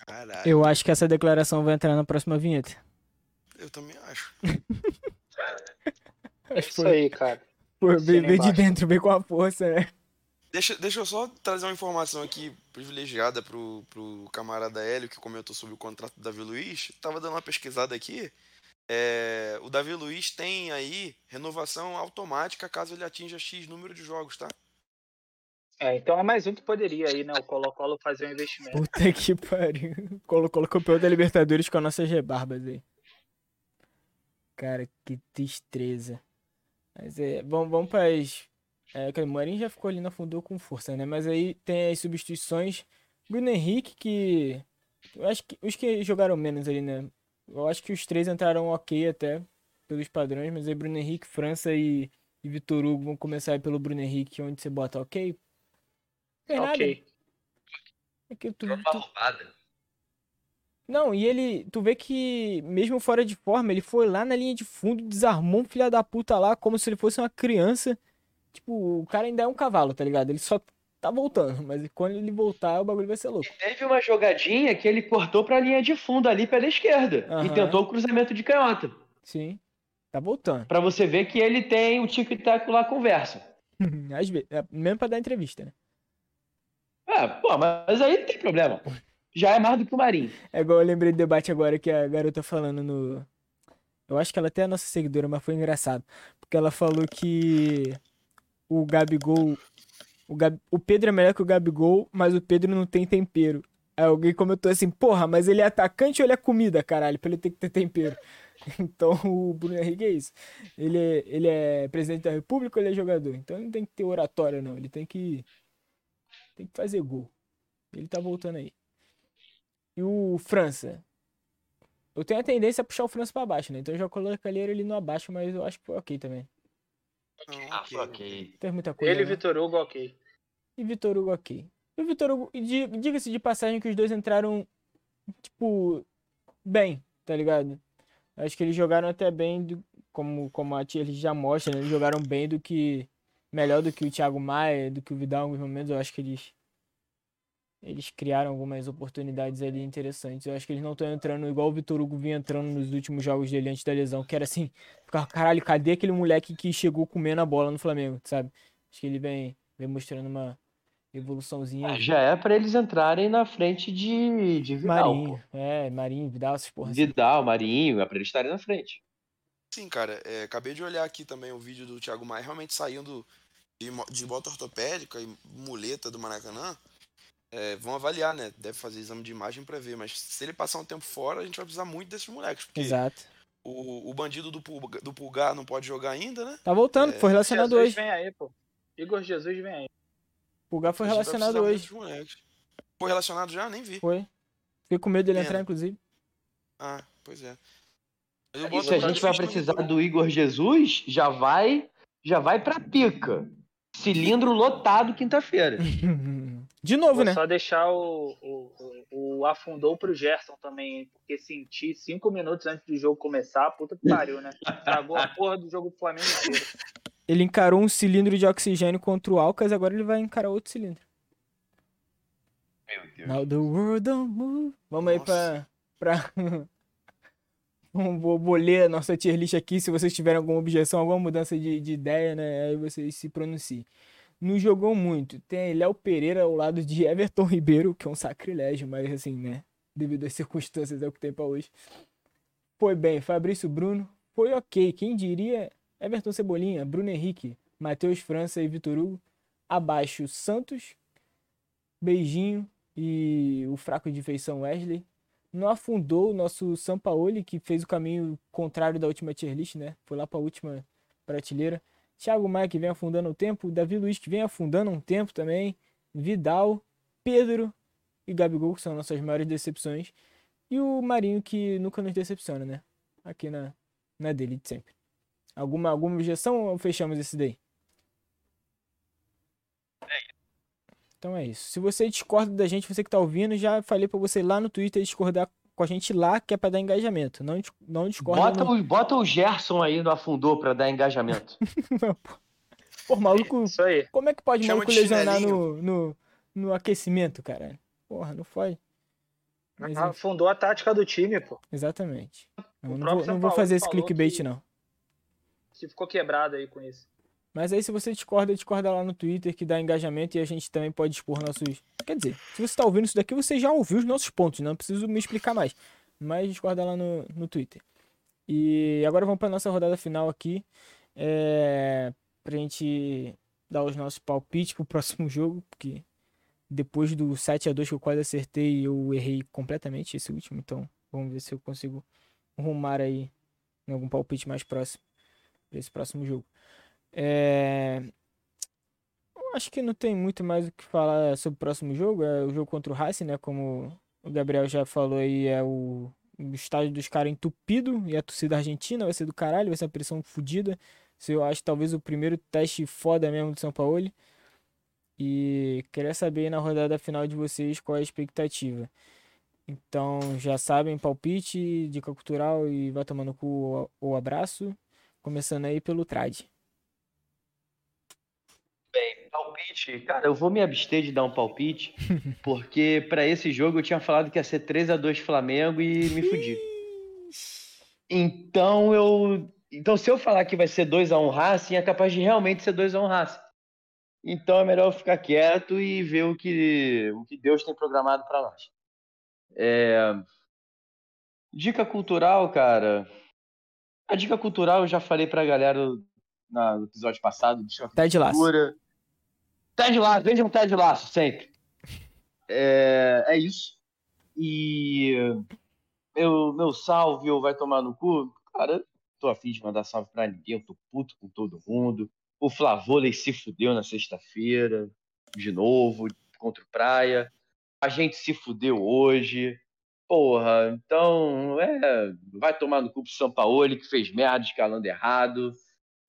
Caralho. Eu acho que essa declaração vai entrar na próxima vinheta. Eu também acho. É isso aí, cara. Pô, veio veio de dentro, veio com a força, né? Deixa, deixa eu só trazer uma informação aqui privilegiada pro, pro camarada Hélio que comentou sobre o contrato do Davi Luiz. Tava dando uma pesquisada aqui. É, o Davi Luiz tem aí renovação automática caso ele atinja X número de jogos, tá? É, então é mais um que poderia aí, né? O Colo-Colo fazer um investimento. Puta que pariu. Colocou o campeão da Libertadores com as nossas rebarbas aí. Cara, que tristeza. Mas é. Vamos, vamos para as. É, o Marinho já ficou ali na fundou com força, né? Mas aí tem as substituições. Bruno Henrique, que. Eu acho que os que jogaram menos ali, né? Eu acho que os três entraram ok até, pelos padrões, mas aí Bruno Henrique, França e, e Vitor Hugo vão começar aí pelo Bruno Henrique, onde você bota ok. Nada. Ok. É que tu, Uma tu- roubada. Não, e ele, tu vê que mesmo fora de forma, ele foi lá na linha de fundo, desarmou um filho da puta lá, como se ele fosse uma criança. Tipo, o cara ainda é um cavalo, tá ligado? Ele só tá voltando, mas quando ele voltar, o bagulho vai ser louco. Teve uma jogadinha que ele cortou pra linha de fundo ali pela esquerda Aham. e tentou o cruzamento de canhota. Sim, tá voltando. Pra você ver que ele tem o tic-tac lá conversa. Às vezes, é mesmo pra dar entrevista, né? É, pô, mas aí não tem problema. Já é mais do que o Marinho. É igual eu lembrei do debate agora que a garota falando no. Eu acho que ela até é nossa seguidora, mas foi engraçado. Porque ela falou que o Gabigol. O, Gab... o Pedro é melhor que o Gabigol, mas o Pedro não tem tempero. Aí alguém comentou assim, porra, mas ele é atacante ou ele é comida, caralho, pra ele ter que ter tempero. Então o Bruno Henrique é isso. Ele é, ele é presidente da república ou ele é jogador? Então ele não tem que ter oratória, não. Ele tem que. Tem que fazer gol. Ele tá voltando aí. E o França. Eu tenho a tendência a puxar o França pra baixo, né? Então eu já colocaria ele no abaixo, mas eu acho que foi ok também. Ah, ok. ok. Teve muita coisa. Ele e né? Vitor Hugo, ok. E Vitor Hugo ok. E o Vitor Hugo, e di- diga-se de passagem que os dois entraram, tipo, bem, tá ligado? Acho que eles jogaram até bem, do- como, como a tia eles já mostra, né? Eles jogaram bem do que. Melhor do que o Thiago Maia, do que o Vidal em alguns momentos. Eu acho que eles. Eles criaram algumas oportunidades ali interessantes. Eu acho que eles não estão entrando igual o Vitor Hugo vinha entrando nos últimos jogos dele antes da lesão, que era assim, caralho, cadê aquele moleque que chegou comendo a bola no Flamengo, sabe? Acho que ele vem, vem mostrando uma evoluçãozinha. Ah, já é pra eles entrarem na frente de, de Vidal. Marinho, é, Marinho, Vidal, essas pô. porra. assim. Vidal, Marinho, é pra eles estarem na frente. Sim, cara, é, acabei de olhar aqui também o vídeo do Thiago Maia realmente saindo de, de bota ortopédica e muleta do Maracanã. É, vão avaliar, né? Deve fazer exame de imagem pra ver, mas se ele passar um tempo fora, a gente vai precisar muito desses moleques, porque Exato. o, o bandido do Pulga- do Pulgar não pode jogar ainda, né? Tá voltando, É, foi relacionado Jesus hoje. vem aí, pô. Igor Jesus vem aí. Pulgar foi relacionado hoje. Foi relacionado já? Nem vi. Foi. Fiquei com medo dele Pena. entrar, inclusive. Ah, pois é. E Se a gente vai precisar do Igor Jesus, já vai, já vai pra pica. Cilindro lotado quinta-feira. De novo, Vou né? só deixar o, o, o, o afundou pro Gerson também, porque senti cinco minutos antes do jogo começar, puta que pariu, né? Estragou a porra do jogo do Flamengo inteiro. Ele encarou um cilindro de oxigênio contra o Alcas, agora ele vai encarar outro cilindro. Meu Deus. Now the world don't move. Vamos aí pra. pra... Vou, vou ler a nossa tier list aqui. Se vocês tiverem alguma objeção, alguma mudança de, de ideia, né? Aí vocês se pronunciem. Não jogou muito. Tem Léo Pereira ao lado de Everton Ribeiro, que é um sacrilégio, mas assim, né? Devido às circunstâncias, é o que tem pra hoje. Foi bem. Fabrício Bruno. Foi ok. Quem diria? Everton Cebolinha, Bruno Henrique, Matheus França e Vitor Hugo. Abaixo, Santos, Beijinho e o fraco de feição Wesley. Não afundou o nosso Sampaoli, que fez o caminho contrário da última tier list, né? Foi lá para a última prateleira. Thiago Maia, que vem afundando o tempo. Davi Luiz, que vem afundando um tempo também. Vidal, Pedro e Gabigol, que são nossas maiores decepções. E o Marinho, que nunca nos decepciona, né? Aqui na, na dele de sempre. Alguma, alguma objeção ou fechamos esse daí? Então é isso. Se você discorda da gente, você que tá ouvindo, já falei pra você lá no Twitter discordar com a gente lá, que é pra dar engajamento. Não, não discorda Bota no... o, bota o Gerson aí no afundou pra dar engajamento. Pô, maluco, Isso aí. como é que pode Chama maluco lesionar no, no, no aquecimento, cara? Porra, não foi. Mas, Ah, Fundou a tática do time, pô. Exatamente. Eu não vou, não vou fazer esse clickbait, que- não. Que ficou quebrado aí com isso. Mas aí, se você discorda, discorda lá no Twitter, que dá engajamento e a gente também pode expor nossos. Quer dizer, se você tá ouvindo isso daqui, você já ouviu os nossos pontos, não preciso me explicar mais. Mas discorda lá no, no Twitter. E agora vamos pra nossa rodada final aqui. É... Pra gente dar os nossos palpites pro próximo jogo, porque depois do 7 a 2 que eu quase acertei, eu errei completamente esse último. Então, vamos ver se eu consigo rumar aí em algum palpite mais próximo pra esse próximo jogo. É... Acho que não tem muito mais o que falar sobre o próximo jogo. É o jogo contra o Racing, né? Como o Gabriel já falou aí, é o, o estádio dos caras entupido e a torcida argentina vai ser do caralho, vai ser uma pressão fodida. Eu acho talvez o primeiro teste foda mesmo do São Paulo. E queria saber na rodada final de vocês qual é a expectativa. Então já sabem, palpite, dica cultural e vai tomando cu o abraço. Começando aí pelo trad. Bem, palpite, cara, eu vou me abster de dar um palpite, porque pra esse jogo eu tinha falado que ia ser 3 a 2 Flamengo e me fudi. Então eu, então se eu falar que vai ser 2 a 1 Racing, é capaz de realmente ser 2 a 1 Racing. Então é melhor eu ficar quieto e ver o que o que Deus tem programado pra nós. É, Dica cultural, cara. A dica cultural eu já falei pra galera na- no episódio passado, de de laço, veja um tá de laço, sempre. É, é isso. E meu, meu salve ou vai tomar no cu? Cara, tô afim de mandar salve pra ninguém, eu tô puto com todo mundo. O Flavôlei se fudeu na sexta-feira, de novo, contra o Praia. A gente se fudeu hoje. Porra, então, é, vai tomar no cu pro São Paulo, que fez merda escalando errado.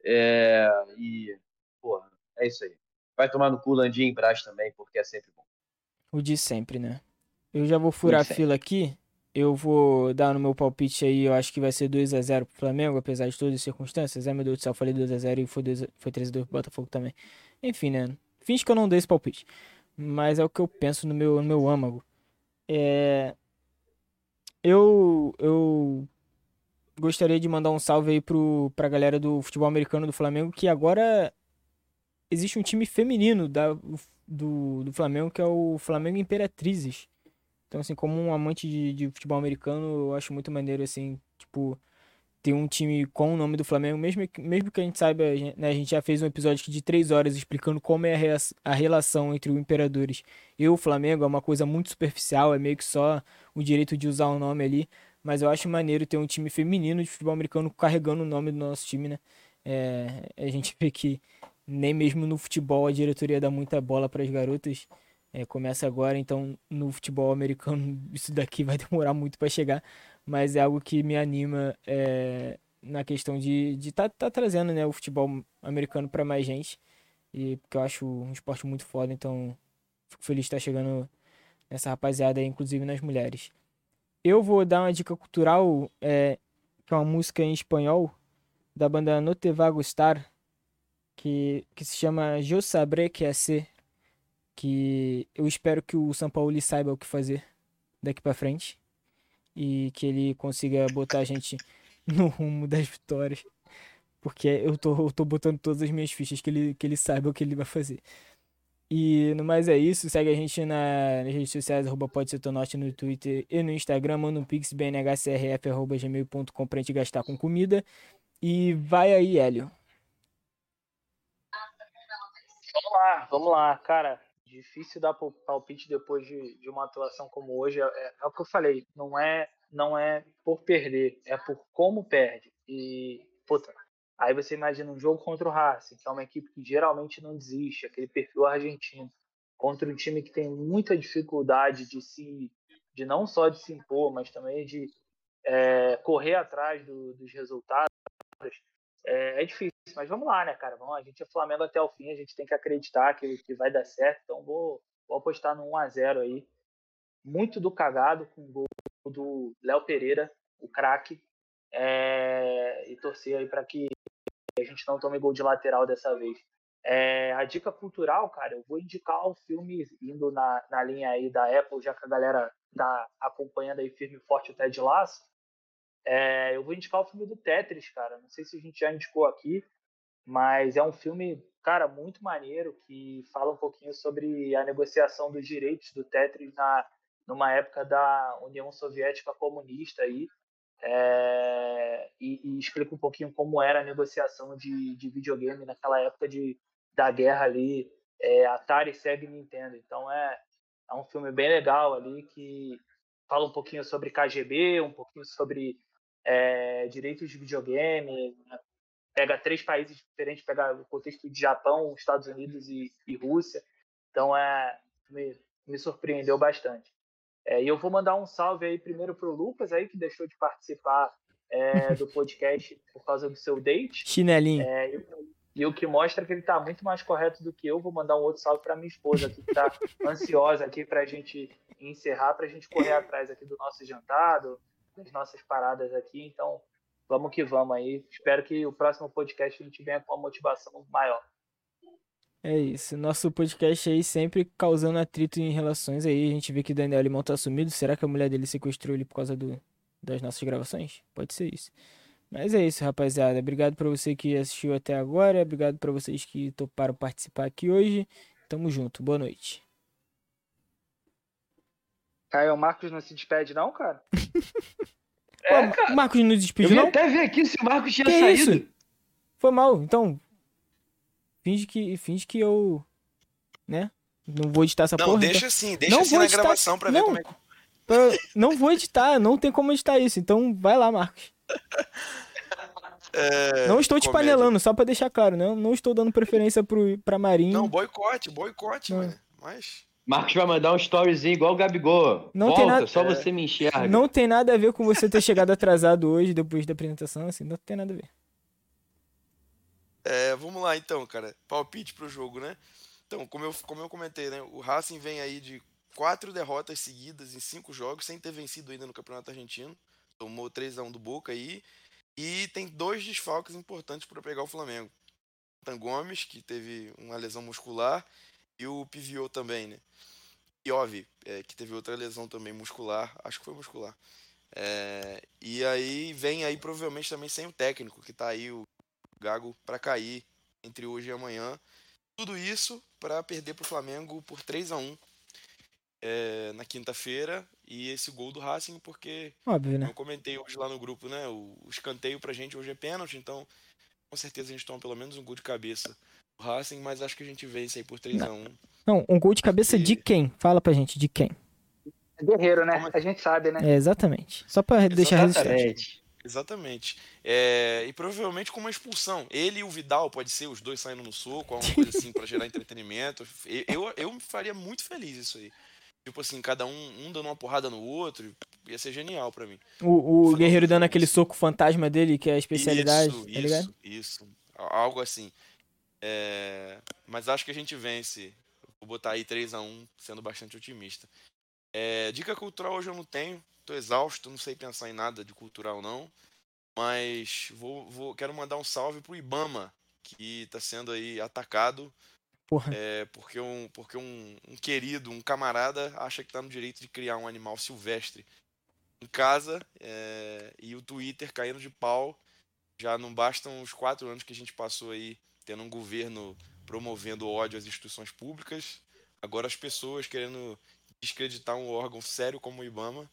É, e, porra, é isso aí. Vai tomar no cu Landim e Brás também, porque é sempre bom. O de sempre, né? Eu já vou furar a fila aqui. Eu vou dar no meu palpite aí, eu acho que vai ser 2 a 0 pro Flamengo, apesar de todas as circunstâncias. Ai meu Deus do céu, eu falei 2 a 0 e foi, 2 a- foi 3 a 2 pro Botafogo também. Enfim, né? Finge que eu não dei esse palpite. Mas é o que eu penso no meu, no meu âmago. É... Eu, eu gostaria de mandar um salve aí pro, pra galera do futebol americano do Flamengo, que agora existe um time feminino da, do, do Flamengo, que é o Flamengo Imperatrizes. Então, assim, como um amante de, de futebol americano, eu acho muito maneiro, assim, tipo, ter um time com o nome do Flamengo, mesmo que, mesmo que a gente saiba, né, a gente já fez um episódio de três horas explicando como é a, a relação entre o Imperadores e o Flamengo, é uma coisa muito superficial, é meio que só o direito de usar o nome ali, mas eu acho maneiro ter um time feminino de futebol americano carregando o nome do nosso time, né? É, a gente vê que nem mesmo no futebol a diretoria dá muita bola para as garotas. É, começa agora, então no futebol americano isso daqui vai demorar muito para chegar, mas é algo que me anima é, na questão de de tá, tá trazendo né, o futebol americano para mais gente, e porque eu acho um esporte muito foda, então fico feliz de estar chegando nessa rapaziada aí, inclusive nas mulheres. Eu vou dar uma dica cultural, é, que é uma música em espanhol da banda No Te Va Gustar, que, que se chama Eu Sabré Que Hacer, que eu espero que o São Paulo saiba o que fazer daqui pra frente e que ele consiga botar a gente no rumo das vitórias, porque eu tô, eu tô botando todas as minhas fichas que ele, que ele saiba o que ele vai fazer. E no mais é isso, segue a gente na, nas redes sociais, arroba pode ser norte no Twitter e no Instagram, manda um pix bnhcrf arroba gmail.com pra gente gastar com comida. E vai aí, Hélio. Vamos lá, vamos lá, cara. Difícil dar pal- palpite depois de, de uma atuação como hoje. É, é- é o que eu falei, não é, não é por perder, é por como perde. E, puta, aí você imagina um jogo contra o Racing, que é uma equipe que geralmente não desiste, aquele perfil argentino, contra um time que tem muita dificuldade de se, de não só de se impor, mas também de é, correr atrás do- dos resultados. É, é difícil, mas vamos lá, né, cara? Vamos, a gente é Flamengo até o fim, a gente tem que acreditar que, que vai dar certo, então vou, vou apostar no 1x0 aí. Muito do cagado com o gol do Léo Pereira, o craque, é, e torcer aí para que a gente não tome gol de lateral dessa vez. É, a dica cultural, cara, eu vou indicar o filme indo na, na linha aí da Apple, já que a galera tá acompanhando aí firme e forte o Ted Lasso, é, eu vou indicar o filme do Tetris, cara. Não sei se a gente já indicou aqui, mas é um filme, cara, muito maneiro que fala um pouquinho sobre a negociação dos direitos do Tetris na numa época da União Soviética comunista aí, é, e, e, explica um pouquinho como era a negociação de, de videogame naquela época de, da guerra ali, é, Atari, Sega e Nintendo. Então é, é um filme bem legal ali que fala um pouquinho sobre KGB, um pouquinho sobre é, direitos de videogame, né? pega três países diferentes, pega o contexto de Japão, Estados Unidos e, e Rússia. Então é me, me surpreendeu bastante. É, e eu vou mandar um salve aí primeiro para o Lucas aí que deixou de participar é, do podcast por causa do seu date. Chinelinho. É, e o que mostra que ele está muito mais correto do que eu. Vou mandar um outro salve para minha esposa que está ansiosa aqui para a gente encerrar, para a gente correr atrás aqui do nosso jantado, das nossas paradas aqui. Então, vamos que vamos aí. Espero que o próximo podcast a gente venha com uma motivação maior. É isso. Nosso podcast aí sempre causando atrito em relações aí. A gente vê que Daniel Limão tá sumido. Será que a mulher dele sequestrou ele por causa do, das nossas gravações? Pode ser isso. Mas é isso, rapaziada. Obrigado pra você que assistiu até agora. Obrigado pra vocês que toparam participar aqui hoje. Tamo junto. Boa noite. Caio, o Marcos não se despede, não, cara? é, cara. O Marcos não despediu, não? Eu até ver aqui se o Marcos tinha que saído. Isso? Foi mal. Então, finge que, finge que eu. Né? Não vou editar essa não, porra. Não, deixa então... assim, deixa não assim na editar... gravação pra não, ver como é Não vou editar, não tem como editar isso. Então vai lá, Marcos. É, não estou te comédia. panelando, só pra deixar claro, não, não estou dando preferência pro, pra Marinho. Não, boicote, boicote, mano. Mas. Marcos vai mandar um storyzinho igual o Gabigol. Não Volta, tem nada, só você me enxerga. Não tem nada a ver com você ter chegado atrasado hoje, depois da apresentação, assim, não tem nada a ver. É, vamos lá então, cara. Palpite pro jogo, né? Então, como eu, como eu comentei, né? O Racing vem aí de quatro derrotas seguidas em cinco jogos, sem ter vencido ainda no Campeonato Argentino. Tomou 3 a 1 do Boca aí. E tem dois desfalques importantes para pegar o Flamengo. Tan Gomes, que teve uma lesão muscular, e o Pivio também, né? E Ove, é, que teve outra lesão também muscular, acho que foi muscular. É, e aí vem aí provavelmente também sem o técnico, que tá aí o Gago para cair entre hoje e amanhã. Tudo isso para perder para o Flamengo por 3 a 1 é, na quinta-feira e esse gol do Racing, porque Óbvio, né? eu comentei hoje lá no grupo, né? O, o escanteio pra gente hoje é pênalti, então com certeza a gente toma pelo menos um gol de cabeça do Racing, mas acho que a gente vence aí por 3 não. a 1 Não, um gol de cabeça porque... de quem? Fala pra gente, de quem? Guerreiro, né? A gente sabe, né? É, exatamente. Só pra deixar registrado. Exatamente. É, e provavelmente com uma expulsão. Ele e o Vidal, pode ser, os dois saindo no soco, alguma coisa assim para gerar entretenimento. Eu, eu, eu me faria muito feliz isso aí. Tipo assim, cada um, um dando uma porrada no outro, ia ser genial para mim. O, o Guerreiro dando aquele soco fantasma dele, que é a especialidade, isso, tá? Isso, isso. Algo assim. É, mas acho que a gente vence. Vou botar aí 3 a 1 sendo bastante otimista. É, dica cultural hoje eu não tenho tô exausto, não sei pensar em nada de cultural não. Mas vou, vou quero mandar um salve pro Ibama, que está sendo aí atacado. É, porque um, porque um, um, querido, um camarada, acha que está no direito de criar um animal silvestre em casa é, e o Twitter caindo de pau. Já não bastam os quatro anos que a gente passou aí tendo um governo promovendo ódio às instituições públicas. Agora as pessoas querendo descreditar um órgão sério como o IBAMA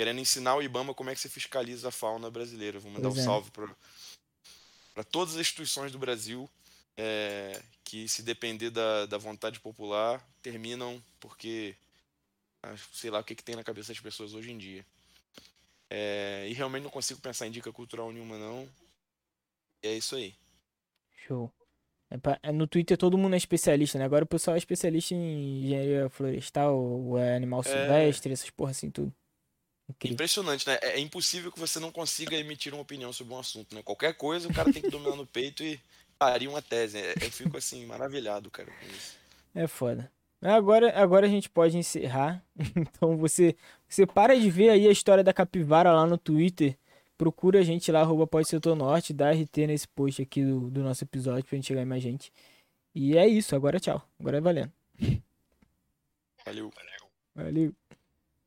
querendo ensinar o IBAMA como é que se fiscaliza a fauna brasileira. Vou mandar pois um é. salve para todas as instituições do Brasil é, que, se depender da, da vontade popular, terminam porque ah, sei lá o que, que tem na cabeça das pessoas hoje em dia. É, e realmente não consigo pensar em dica cultural nenhuma, não. E é isso aí. Show. É é no Twitter todo mundo é especialista, né? Agora o pessoal é especialista em engenharia florestal, é animal é. silvestre, essas porra assim, tudo. Incrível. Impressionante, né? É, é impossível que você não consiga emitir uma opinião sobre um assunto, né? Qualquer coisa o cara tem que dominar no peito e parir uma tese. É, eu fico assim, maravilhado, cara, com isso. É foda. Agora, agora a gente pode encerrar. Então você, você para de ver aí a história da capivara lá no Twitter. Procura a gente lá, arroba pode ser norte, dá RT nesse post aqui do, do nosso episódio pra gente chegar em mais gente. E é isso, agora tchau. Agora é valendo. Valeu. Valeu.